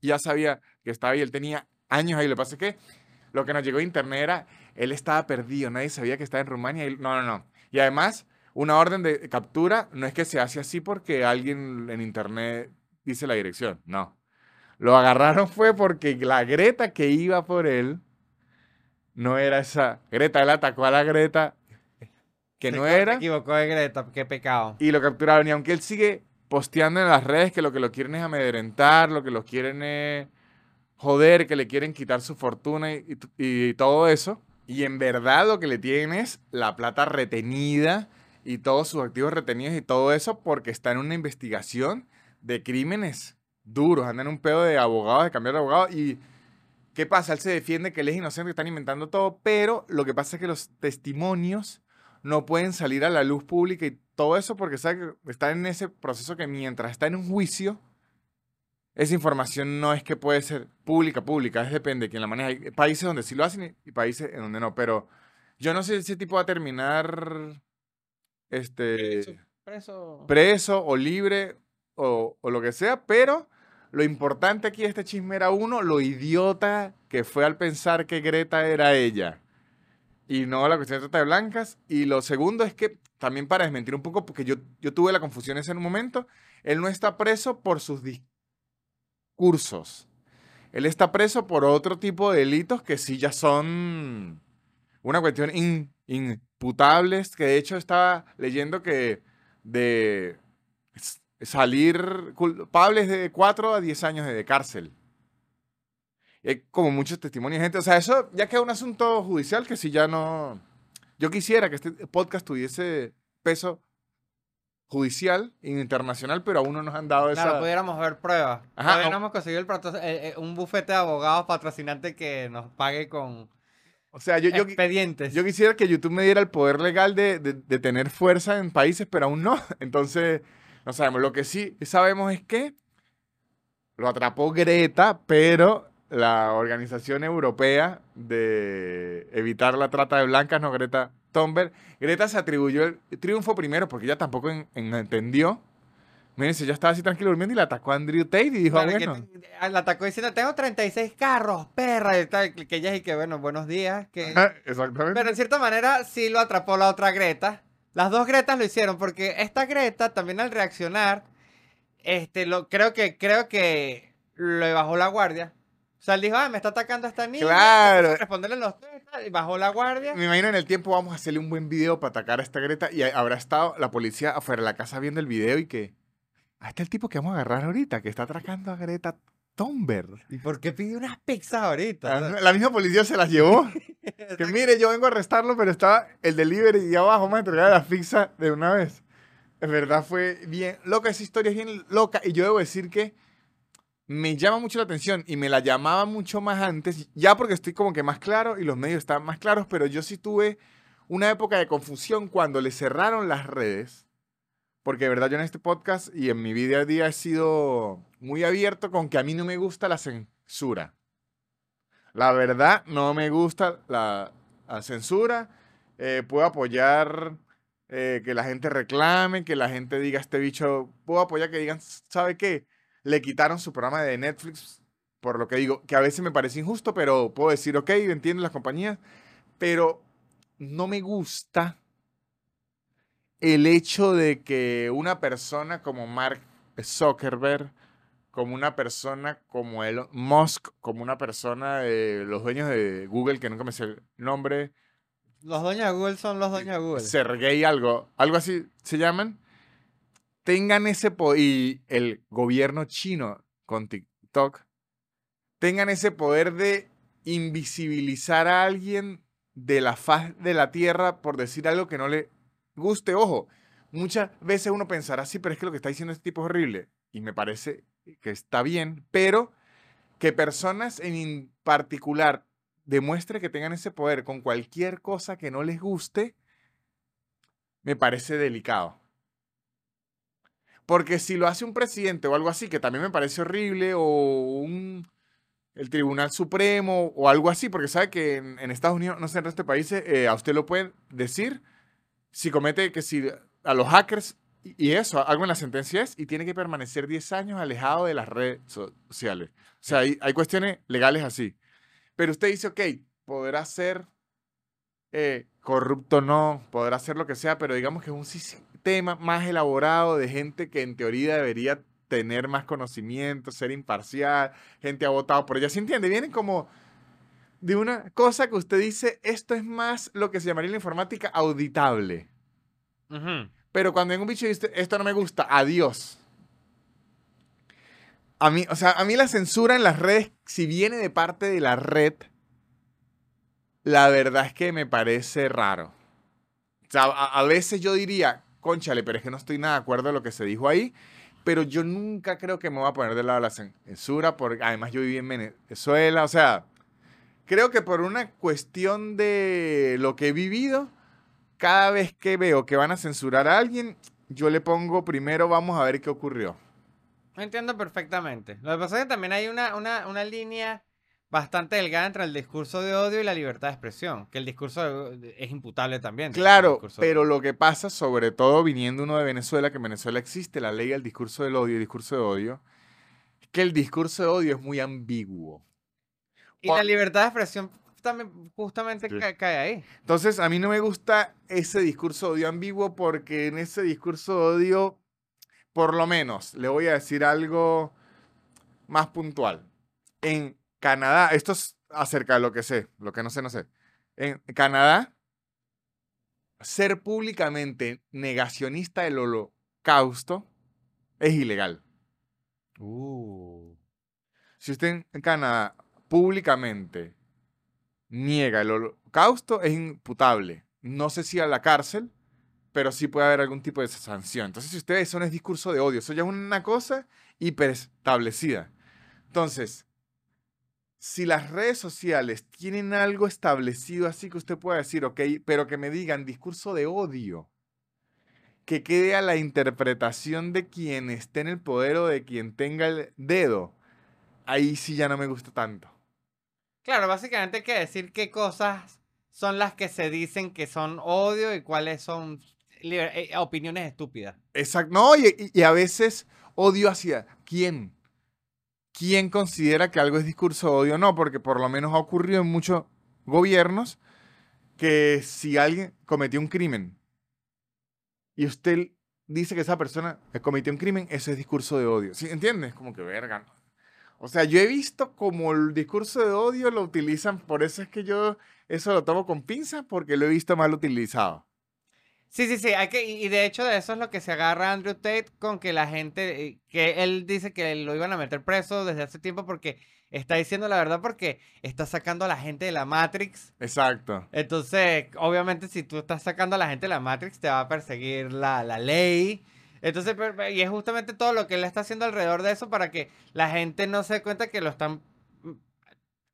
ya sabía que estaba ahí. Él tenía años ahí. Lo que pasa es que lo que nos llegó de internet era, él estaba perdido. Nadie sabía que estaba en Rumania. y- no, no, no. Y además, una orden de captura no es que se hace así porque alguien en internet dice la dirección. No. Lo agarraron fue porque la Greta que iba por él no era esa Greta. Él atacó a la Greta que Se no equivo- Se era equivocó de Greta, qué pecado. y lo capturaron. Y aunque él sigue posteando en las redes que lo que lo quieren es amedrentar, lo que lo quieren es joder, que le quieren quitar su fortuna y, y todo eso. Y en verdad lo que le tienen es la plata retenida y todos sus activos retenidos y todo eso porque está en una investigación de crímenes duros. Anda en un pedo de abogados, de cambiar de abogado. Y ¿qué pasa? Él se defiende que él es inocente, que están inventando todo, pero lo que pasa es que los testimonios no pueden salir a la luz pública y todo eso porque sabe que está en ese proceso que mientras está en un juicio, esa información no es que puede ser pública, pública, es depende de quién la maneja. Hay países donde sí lo hacen y- países en donde no, pero yo no sé si ese tipo va a terminar este, Preso. preso o libre o, o lo que sea, pero lo importante aquí de este chisme era uno, lo idiota que fue al pensar que Greta era ella y no la cuestión de trata de blancas. Y lo segundo es que también para desmentir un poco, porque yo, yo tuve la confusión ese en un momento, él no está preso por sus discursos. Él está preso por otro tipo de delitos que sí ya son una cuestión in- imputables, que de hecho estaba leyendo que de salir culpables de 4 a 10 años de cárcel. Hay como muchos testimonios de gente. O sea, eso ya queda un asunto judicial que si ya no... Yo quisiera que este podcast tuviese peso judicial e internacional, pero aún no nos han dado esa... Claro, pudiéramos ver pruebas. Ajá, Todavía no hemos conseguido el eh, eh, un bufete de abogados patrocinante que nos pague con O sea, yo, expedientes. yo quisiera que YouTube me diera el poder legal de, de- de tener fuerza en países, pero aún no. Entonces, no sabemos. Lo que sí sabemos es que lo atrapó Greta, pero la Organización Europea de Evitar la Trata de Blancas, no Greta Thunberg, Greta se atribuyó el triunfo primero porque ella tampoco en- en- entendió. Mírense, ya estaba así tranquilo durmiendo y la atacó a Andrew Tate y dijo, ah, Claro, que bueno. te- la atacó diciendo, tengo 36 carros, perra, y tal, que ella y que, bueno, buenos días, que... Exactamente. Pero en cierta manera sí lo atrapó la otra Greta. Las dos Gretas lo hicieron porque esta Greta también al reaccionar, este, lo, creo que, creo que le bajó la guardia. O sea, él dijo, ah, me está atacando esta niña. Claro. Responderle los textos y bajó la guardia. Me imagino en el tiempo vamos a hacerle un buen video para atacar a esta Greta y habrá estado la policía afuera de la casa viendo el video y que... Ahí está el tipo que vamos a agarrar ahorita, que está atracando a Greta ¿Y por qué pidió unas pizzas ahorita? Ah, La misma policía se las llevó. Que mire, yo vengo a arrestarlo, pero estaba el delivery y abajo me entregaba la pizza de una vez. En verdad fue bien loca, esa historia es bien loca. Y yo debo decir que me llama mucho la atención y me la llamaba mucho más antes, ya porque estoy como que más claro y los medios están más claros, pero yo sí tuve una época de confusión cuando le cerraron las redes. Porque de verdad yo en este podcast y en mi vida a día he sido muy abierto con que a mí no me gusta la censura. La verdad, no me gusta la, censura. Eh, puedo apoyar eh, que la gente reclame, que la gente diga este bicho. Puedo apoyar que digan, ¿sabe qué? Le quitaron su programa de Netflix, por lo que digo, que a veces me parece injusto, pero puedo decir, ok, entiendo las compañías, pero no me gusta el hecho de que una persona como Mark Zuckerberg, como una persona como Elon Musk, como una persona de los dueños de Google, que nunca me sé el nombre, Los dueños de Google son los dueños de Google. Sergey algo, algo así se llaman, tengan ese poder, y el gobierno chino con TikTok, tengan ese poder de invisibilizar a alguien de la faz de la tierra por decir algo que no le guste. Ojo, muchas veces uno pensará, sí, pero es que lo que está diciendo este tipo es horrible. Y me parece que está bien, pero que personas en particular demuestre que tengan ese poder con cualquier cosa que no les guste, me parece delicado. Porque si lo hace un presidente o algo así, que también me parece horrible, o un, el Tribunal Supremo o algo así, porque sabe que en, Estados Unidos, no sé, en el países, eh, a usted lo pueden decir si comete que si a los hackers y eso, algo en la sentencia es, y tiene que permanecer 10 años alejado de las redes so- sociales. O sea, hay, hay cuestiones legales así. Pero usted dice, ok, podrá ser eh, corrupto, no, podrá ser lo que sea, pero digamos que es un sistema más elaborado de gente que en teoría debería tener más conocimiento, ser imparcial, gente ha votado por ella. ¿Se entiende? Vienen como de una cosa que usted dice, esto es más lo que se llamaría en la informática auditable. Pero cuando en un bicho dice, esto no me gusta, adiós. A mí, o sea, a mí la censura en las redes, si viene de parte de la red, la verdad es que me parece raro. O sea, a, a veces yo diría, conchale, pero es que no estoy nada de acuerdo de lo que se dijo ahí, pero yo nunca creo que me voy a poner del lado de la censura, porque además yo viví en Venezuela, o sea, creo que por una cuestión de lo que he vivido, cada vez que veo que van a censurar a alguien, yo le pongo primero, vamos a ver qué ocurrió. Entiendo perfectamente. Lo que pasa es que también hay una, una, una línea bastante delgada entre el discurso de odio y la libertad de expresión, que el discurso es imputable también. Claro, pero lo que pasa, sobre todo viniendo uno de Venezuela, que en Venezuela existe la ley del discurso del odio y discurso de odio, es que el discurso de odio es muy ambiguo. Y la libertad de expresión también justamente Sí. ca- cae ahí. Entonces, a mí no me gusta ese discurso de odio ambiguo porque en ese discurso de odio, por lo menos, le voy a decir algo más puntual. En Canadá, esto es acerca de lo que sé, lo que no sé, no sé. En Canadá, ser públicamente negacionista del holocausto es ilegal. Uh. Si usted en- en Canadá públicamente niega el holocausto, es imputable. No sé si a la cárcel, pero sí puede haber algún tipo de sanción. Entonces, si usted eso no es discurso de odio, eso ya es una cosa hiperestablecida. Entonces, si las redes sociales tienen algo establecido así que usted pueda decir, ok, pero que me digan discurso de odio, que quede a la interpretación de quien esté en el poder o de quien tenga el dedo, ahí sí ya no me gusta tanto. Claro, básicamente hay que decir qué cosas son las que se dicen que son odio y cuáles son eh, opiniones estúpidas. Exacto. No, y a veces odio hacia quién. ¿Quién considera que algo es discurso de odio? No, porque por lo menos ha ocurrido en muchos gobiernos que si alguien cometió un crimen y usted dice que esa persona cometió un crimen, eso es discurso de odio. ¿Sí? ¿Entiendes? Como que verga. O sea, yo he visto como el discurso de odio lo utilizan, por eso es que yo eso lo tomo con pinzas, porque lo he visto mal utilizado. Sí, sí, sí, hay que, y y de hecho de eso es lo que se agarra Andrew Tate con que la gente, eh, que él dice que lo iban a meter preso desde hace tiempo porque está diciendo la verdad porque está sacando a la gente de la Matrix. Exacto. Entonces, obviamente, si tú estás sacando a la gente de la Matrix, te va a perseguir la, la ley. Entonces, y es justamente todo lo que él está haciendo alrededor de eso para que la gente no se dé cuenta que lo están mm,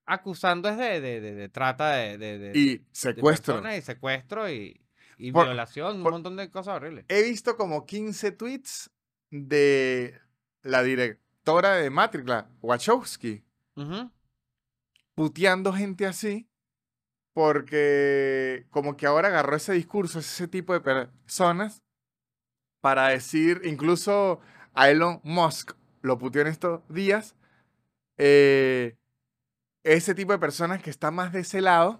acusando es de, de, de- de trata de, Y secuestro. personas y secuestro y, y Por- violación, por- un montón de cosas horribles. He visto como 15 tweets de la directora de Matrix, la Wachowski, puteando gente así, porque como que ahora agarró ese discurso, ese tipo de personas, para decir, incluso a Elon Musk lo puteó en estos días, eh, ese tipo de personas que está más de ese lado,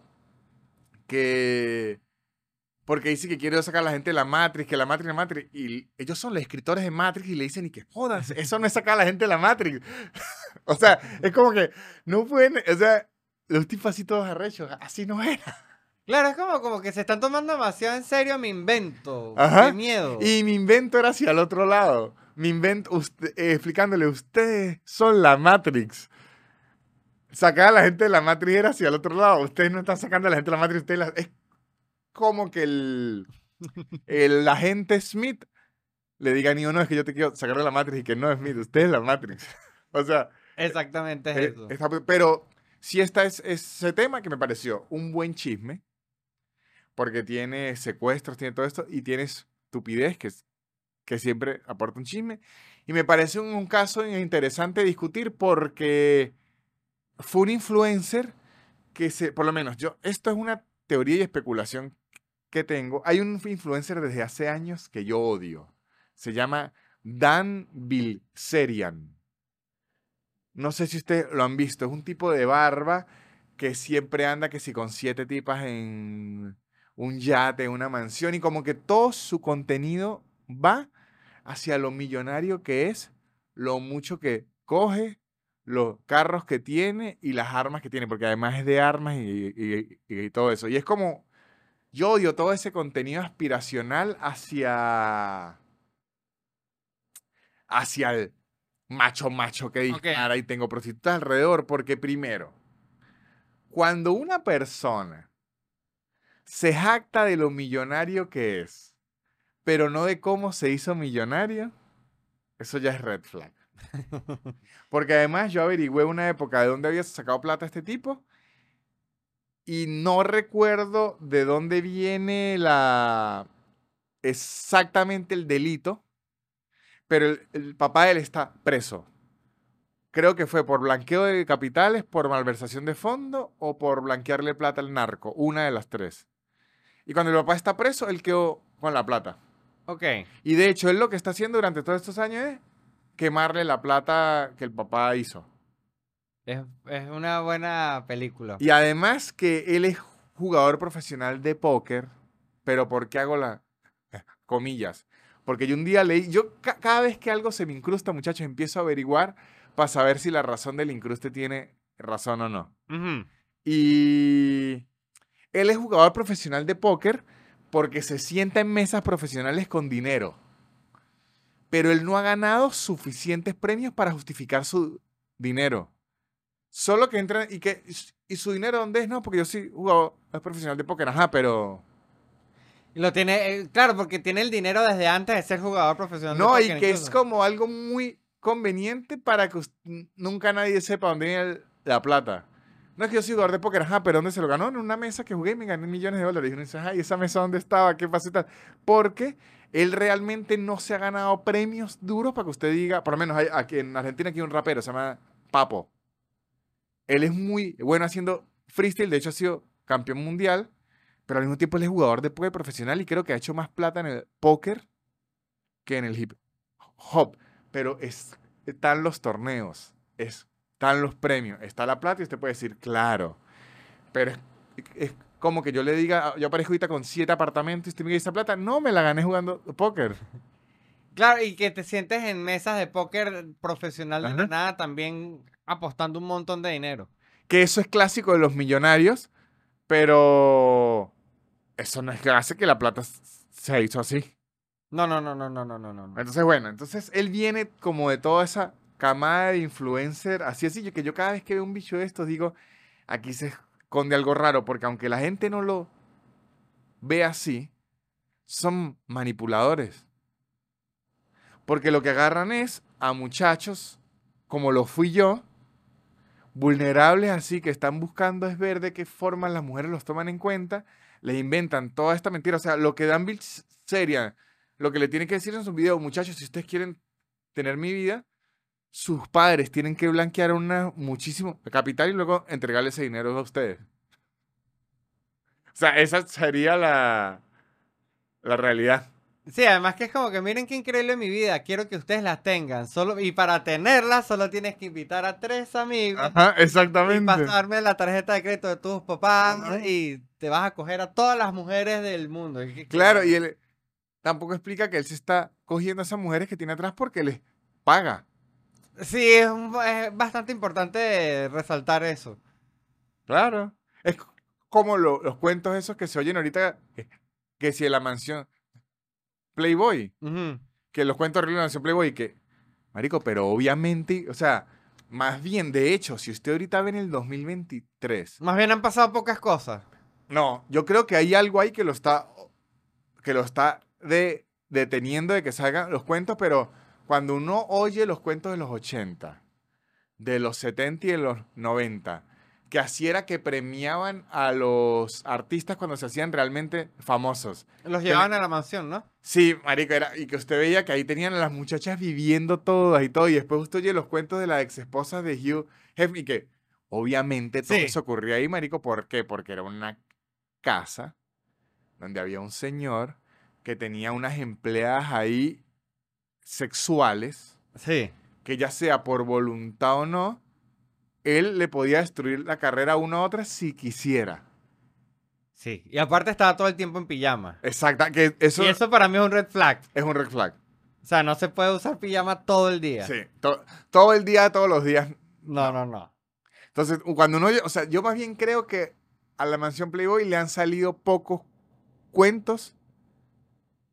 que... Porque dice que quiere sacar a la gente de la Matrix, que la Matrix, la Matrix. Y ellos son los escritores de Matrix y le dicen, y que jodas, eso no es sacar a la gente de la Matrix. o sea, es como que no pueden, o sea, los tipos así todos arrechos, así no era. Claro, es como, como que se están tomando demasiado en serio mi invento. Ajá. Qué miedo. Y mi invento era hacia el otro lado. Mi invento, usted- eh, explicándole, ustedes son la Matrix. Sacar a la gente de la Matrix era hacia el otro lado. Ustedes no están sacando a la gente de la Matrix. Ustedes la- es como que el, el agente Smith le diga a Neo, no, es que yo te quiero sacar de la Matrix y que no es Smith, usted es la Matrix. o sea, Exactamente es eh, eso. está- pero sí está es- ese tema que me pareció un buen chisme, porque tiene secuestros, tiene todo esto, y tiene estupidez, que, que siempre aporta un chisme. Y me parece un, un caso interesante discutir porque fue un influencer que se, por lo menos yo, esto es una teoría y especulación que tengo. Hay un influencer desde hace años que yo odio. Se llama Dan Bilzerian. No sé si ustedes lo han visto. Es un tipo de barba que siempre anda que si con siete tipas en un yate, una mansión y como que todo su contenido va hacia lo millonario que es, lo mucho que coge, los carros que tiene y las armas que tiene, porque además es de armas y, y- y- todo eso. Y es como, yo odio todo ese contenido aspiracional hacia, hacia el macho macho que dispara y tengo prostitutas alrededor, porque primero, cuando una persona se jacta de lo millonario que es, pero no de cómo se hizo millonario, eso ya es red flag. Porque además yo averigüé una época de dónde había sacado plata este tipo y no recuerdo de dónde viene la exactamente el delito, pero el, el papá de él está preso. Creo que fue por blanqueo de capitales, por malversación de fondo o por blanquearle plata al narco, una de las tres. Y cuando el papá está preso, él quedó con la plata. Ok. Y de hecho, él lo que está haciendo durante todos estos años es quemarle la plata que el papá hizo. Es, es una buena película. Y además que él es jugador profesional de póker, pero ¿por qué hago las comillas? Porque yo un día leí, yo ca- cada vez que algo se me incrusta, muchachos, empiezo a averiguar para saber si la razón del incruste tiene razón o no. Y él es jugador profesional de póker porque se sienta en mesas profesionales con dinero. Pero él no ha ganado suficientes premios para justificar su dinero. Solo que entra y que y su dinero dónde es, no, porque yo soy jugador profesional de póker, ajá, pero Y Lo tiene, eh, claro, porque tiene el dinero desde antes de ser jugador profesional. de no, y póker que es como algo muy conveniente para que nunca nadie sepa dónde viene la plata. No es que yo soy jugador de póker, ajá, pero ¿dónde se lo ganó? En una mesa que jugué y me gané millones de dólares. Y uno dice, ay, ¿esa mesa dónde estaba? ¿Qué pasó? Porque él realmente no se ha ganado premios duros para que usted diga, por lo menos hay- aquí en Argentina aquí hay un rapero, se llama Papo. Él es muy bueno haciendo freestyle, de hecho ha sido campeón mundial, pero al mismo tiempo él es jugador de póker profesional y creo que ha hecho más plata en el póker que en el hip hop. Pero es, están los torneos, están los premios, está la plata y usted puede decir, claro. Pero es, es como que yo le diga, "Ah, yo aparezco ahorita con siete apartamentos y usted me dice, esa plata no me la gané jugando póker. Claro, y que te sientes en mesas de póker profesional de Ajá. nada también apostando un montón de dinero. Que eso es clásico de los millonarios, pero eso no es que hace que la plata se hizo así. No, no, no, no, no, no, no. no. Entonces, bueno, entonces él viene como de toda esa camada de influencer, así así, que yo cada vez que veo un bicho de estos digo, aquí se esconde algo raro, porque aunque la gente no lo ve así, son manipuladores. Porque lo que agarran es a muchachos, como lo fui yo, vulnerables así, que están buscando es ver de qué forma las mujeres los toman en cuenta, les inventan toda esta mentira. O sea, lo que Dan Bill seria, lo que le tienen que decir en su video, muchachos, si ustedes quieren tener mi vida, sus padres tienen que blanquear una muchísimo capital y luego entregarle ese dinero a ustedes. O sea, esa sería la, la realidad. Sí, además que es como que miren qué increíble mi vida, quiero que ustedes las tengan. Solo, y para tenerlas solo tienes que invitar a tres amigos. Ajá, Y exactamente. pasarme la tarjeta de crédito de tus papás y te vas a coger a todas las mujeres del mundo. Y Claro, y él tampoco explica que él se está cogiendo a esas mujeres que tiene atrás porque les paga. Sí, es, un- es bastante importante resaltar eso. Claro. Es como lo- los cuentos esos que se oyen ahorita, que, que si en la mansión Playboy, que los cuentos de la mansión Playboy, que, marico, pero obviamente, o sea, más bien, de hecho, si usted ahorita ve en el 2023, Más bien han pasado pocas cosas. no, yo creo que hay algo ahí que lo está, que lo está de, deteniendo de que salgan los cuentos, pero cuando uno oye los cuentos de los 80, de los 70 y de los 90, que así era que premiaban a los artistas cuando se hacían realmente famosos. Los llevaban a la mansión, ¿no? Sí, marico, era, y que usted veía que ahí tenían a las muchachas viviendo todas y todo, y después usted oye los cuentos de la ex esposa de Hugh Hefner, y que obviamente todo Sí. eso ocurría ahí, marico, ¿por qué? Porque era una casa donde había un señor que tenía unas empleadas ahí sexuales, Sí. que ya sea por voluntad o no, él le podía destruir la carrera a una u otra si quisiera. Sí. Y aparte estaba todo el tiempo en pijama. Exacta, que eso, y eso para mí es un red flag. es un red flag. O sea, no se puede usar pijama todo el día. Sí, to- todo el día, todos los días, No, no, no. Entonces, cuando uno, o sea, yo más bien creo que a la mansión Playboy le han salido pocos cuentos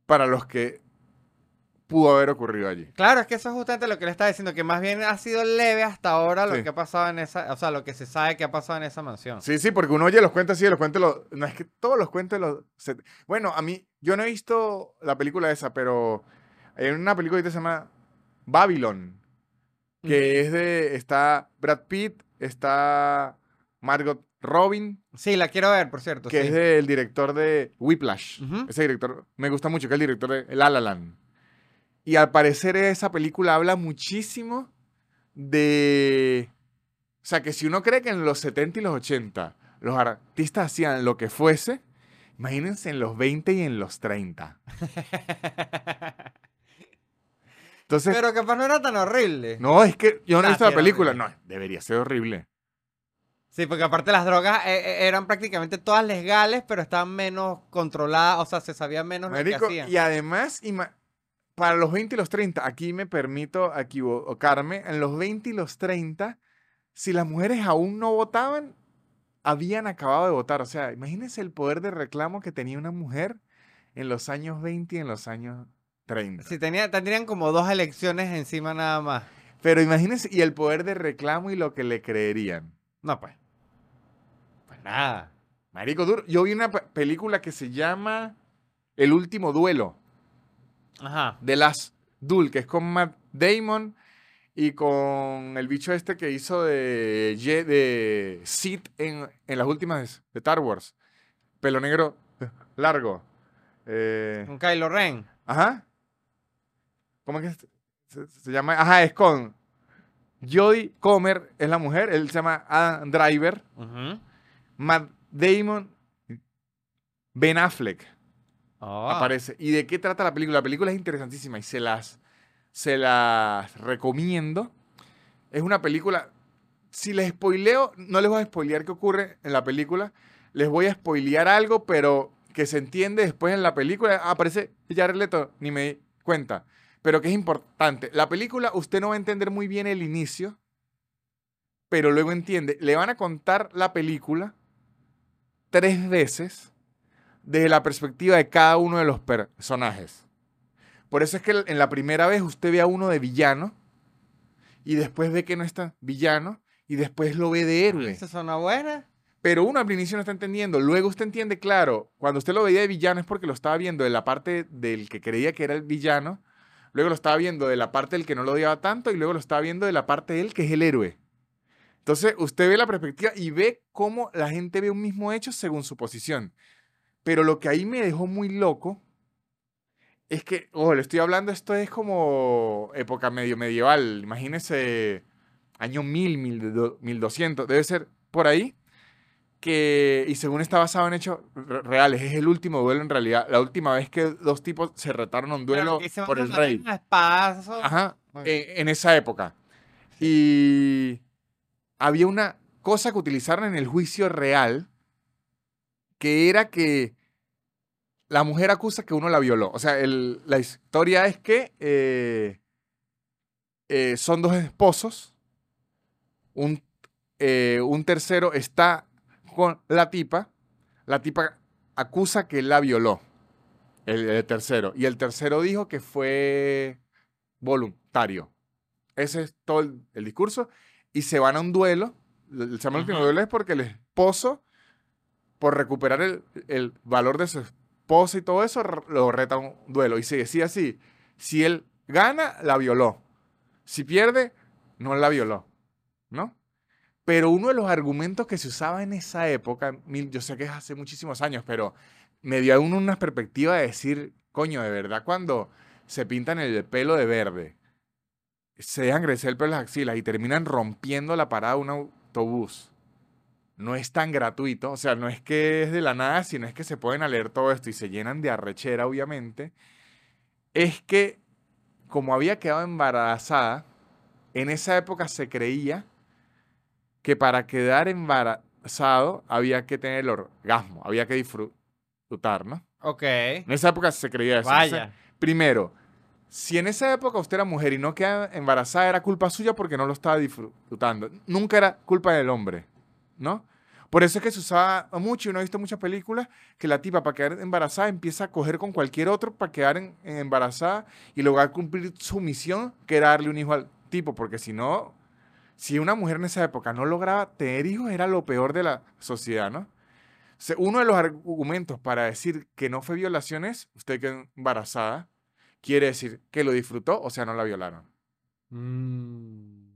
para los que pudo haber ocurrido allí. Claro, es que eso es justamente lo que le estaba diciendo, que más bien ha sido leve hasta ahora lo Sí. que ha pasado en esa, o sea, lo que se sabe que ha pasado en esa mansión. Sí, sí, porque uno oye los cuentos así, los cuentos, los, no es que todos los cuentos los... Bueno, a mí, yo no he visto la película esa, pero hay una película que se llama Babylon, que es de, está Brad Pitt, está Margot Robin, Sí, la quiero ver, por cierto. que sí. es del director de Whiplash. Ese director me gusta mucho, que es el director de La La Land. Y al parecer esa película habla muchísimo de... O sea, que si uno cree que en los 70 y los 80 los artistas hacían lo que fuese, imagínense en los 20 y en los 30. Entonces, Pero capaz no era tan horrible. no, es que yo no he Ah, visto la película. horrible. No, debería ser horrible. Sí, porque aparte las drogas eh, eh, eran prácticamente todas legales, pero estaban menos controladas, o sea, se sabía menos lo que Marico, hacían. y además, para los 20 y los 30, aquí me permito equivocarme, en los 20 y los 30, si las mujeres aún no votaban, habían acabado de votar. O sea, imagínense el poder de reclamo que tenía una mujer en los años 20 y en los años 30. Sí, tenía, tendrían como dos elecciones encima nada más. Pero imagínense, y el poder de reclamo y lo que le creerían. No, pues. Pues nada. Marico, duro. Yo vi una pe- película que se llama El último duelo. Ajá. The Last Duel, que es con Matt Damon y con el bicho este que hizo de, de Sid en, en las últimas de Star Wars. Pelo negro largo. Eh, Con Kylo Ren. ajá. ¿Cómo es que se, llama? Ajá, es con Jodie Comer, es la mujer. Él se llama Adam Driver. Matt Damon, Ben Affleck Ah. aparece. ¿Y de qué trata la película? La película es interesantísima y se las, se las recomiendo. Es una película. Si les spoileo, no les voy a spoilear qué ocurre en la película. Les voy a spoilear algo, pero que se entiende después en la película. Ah, Aparece Jared Leto, ni me di cuenta. Pero que es importante. La película, usted no va a entender muy bien el inicio, pero luego entiende. Le van a contar la película tres veces desde la perspectiva de cada uno de los personajes. Por eso es que en la primera vez usted ve a uno de villano y después ve que no está villano y después lo ve de héroe. Esa suena buena. Pero uno al inicio no está entendiendo. Luego usted entiende, claro, cuando usted lo veía de villano es porque lo estaba viendo de la parte del que creía que era el villano. Luego lo estaba viendo de la parte del que no lo odiaba tanto y luego lo estaba viendo de la parte de él que es el héroe. Entonces usted ve la perspectiva y ve cómo la gente ve un mismo hecho según su posición. Pero lo que ahí me dejó muy loco es que, oh, le estoy hablando, esto es como época medio medieval. Imagínese año 1000, 1200, debe ser por ahí. Que, y según está basado en hechos re- reales, es el último duelo en realidad. La última vez que dos tipos se retaron un duelo se por el rey. Ajá, Bueno. en, en esa época. Y había una cosa que utilizaron en el juicio real, que era que la mujer acusa que uno la violó. O sea, el- la historia es que eh, eh, son dos esposos, un, eh, un tercero está con la tipa, la tipa acusa que la violó, el, el tercero, y el tercero dijo que fue voluntario. Ese es todo el, el discurso. Y se van a un duelo. El se llama el duelo es porque el esposo, por recuperar el, el valor de su esposa y todo eso, lo reta un duelo. Y se decía así, si él gana, la violó. Si pierde, no la violó. ¿No? Pero uno de los argumentos que se usaba en esa época, yo sé que es hace muchísimos años, pero me dio a uno una perspectiva de decir, coño, de verdad, cuando se pintan el pelo de verde, se dejan crecer el pelo las axilas y terminan rompiendo la parada de un autobús. No es tan gratuito, o sea, no es que es de la nada, sino es que se pueden leer todo esto y se llenan de arrechera, obviamente. Es que, como había quedado embarazada, en esa época se creía que para quedar embarazado había que tener el orgasmo, había que disfrutar, ¿no? Ok. En esa época se creía eso. Vaya. Primero, si en esa época usted era mujer y no queda embarazada, era culpa suya porque no lo estaba disfrutando. Nunca era culpa del hombre, ¿no? Por eso es que se usaba mucho, y uno ha visto muchas películas, que la tipa para quedar embarazada empieza a coger con cualquier otro para quedar en- en embarazada y lograr cumplir su misión, que era darle un hijo al tipo, porque si no, si una mujer en esa época no lograba tener hijos, era lo peor de la sociedad, ¿no? Se- Uno de los argumentos para decir que no fue violación es, usted quedó embarazada, quiere decir que lo disfrutó, o sea, no la violaron. Mm.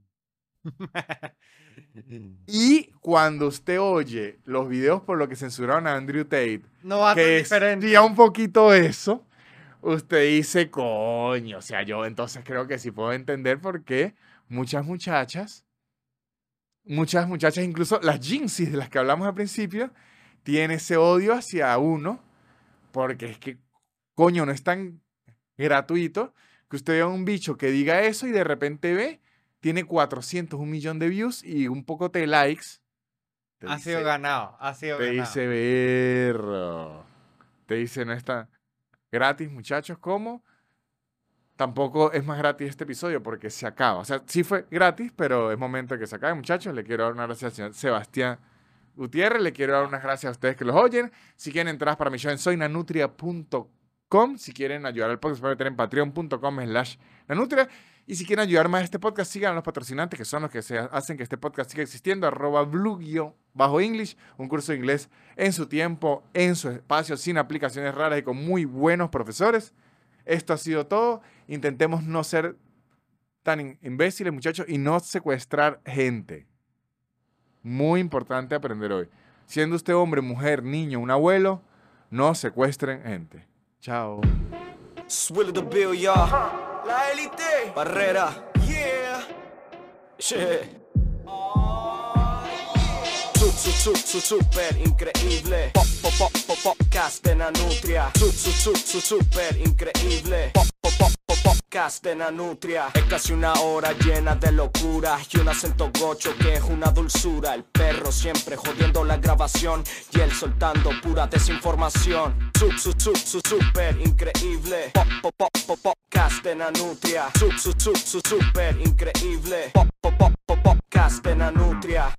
Y cuando usted oye los videos por lo que censuraron a Andrew Tate, no va que decía un poquito eso, usted dice, coño, o sea, yo entonces creo que sí puedo entender por qué muchas muchachas, muchas muchachas, incluso las jinxis de las que hablamos al principio, tienen ese odio hacia uno, porque es que, coño, no es tan gratuito que usted vea un bicho que diga eso y de repente ve, tiene 400, un millón de views y un poco de likes. Te Ha sido ganado. Ha sido te ganado. dice, berro. Te dice, no está gratis, muchachos, ¿cómo? Tampoco es más gratis este episodio porque se acaba. O sea, sí fue gratis, pero es momento de que se acabe, muchachos. Le quiero dar una gracias al señor Sebastián Gutiérrez. Le quiero dar unas gracias a ustedes que los oyen. Si quieren entradas para mi show en soynanutria.com. Si quieren ayudar al podcast, pueden meter en patreon.com slash nanutria. Y si quieren ayudar más a este podcast, sigan a los patrocinantes, que son los que hacen que este podcast siga existiendo. Arroba blue English, un curso de inglés en su tiempo, en su espacio, sin aplicaciones raras y con muy buenos profesores. Esto ha sido todo. Intentemos no ser tan imbéciles, muchachos, y no secuestrar gente. Muy importante aprender hoy. Siendo usted hombre, mujer, niño, un abuelo, no secuestren gente. Chao. Swill the bill, y'all. La élite. Barrera. Yeah. Su, super increíble. Pop, pop, pop, pop, podcast de Nanutria. Su, su, su, su, super increíble. Podcast de Nanutria. Es casi una hora llena de locura y un acento gocho que es una dulzura. El perro siempre jodiendo la grabación y él soltando pura desinformación. Su, su, su, su, super increíble. Pop, pop, pop, pop, podcast de Nanutria. Su, su, su, su, super increíble. Pop, pop, pop, pop, podcast de Nanutria.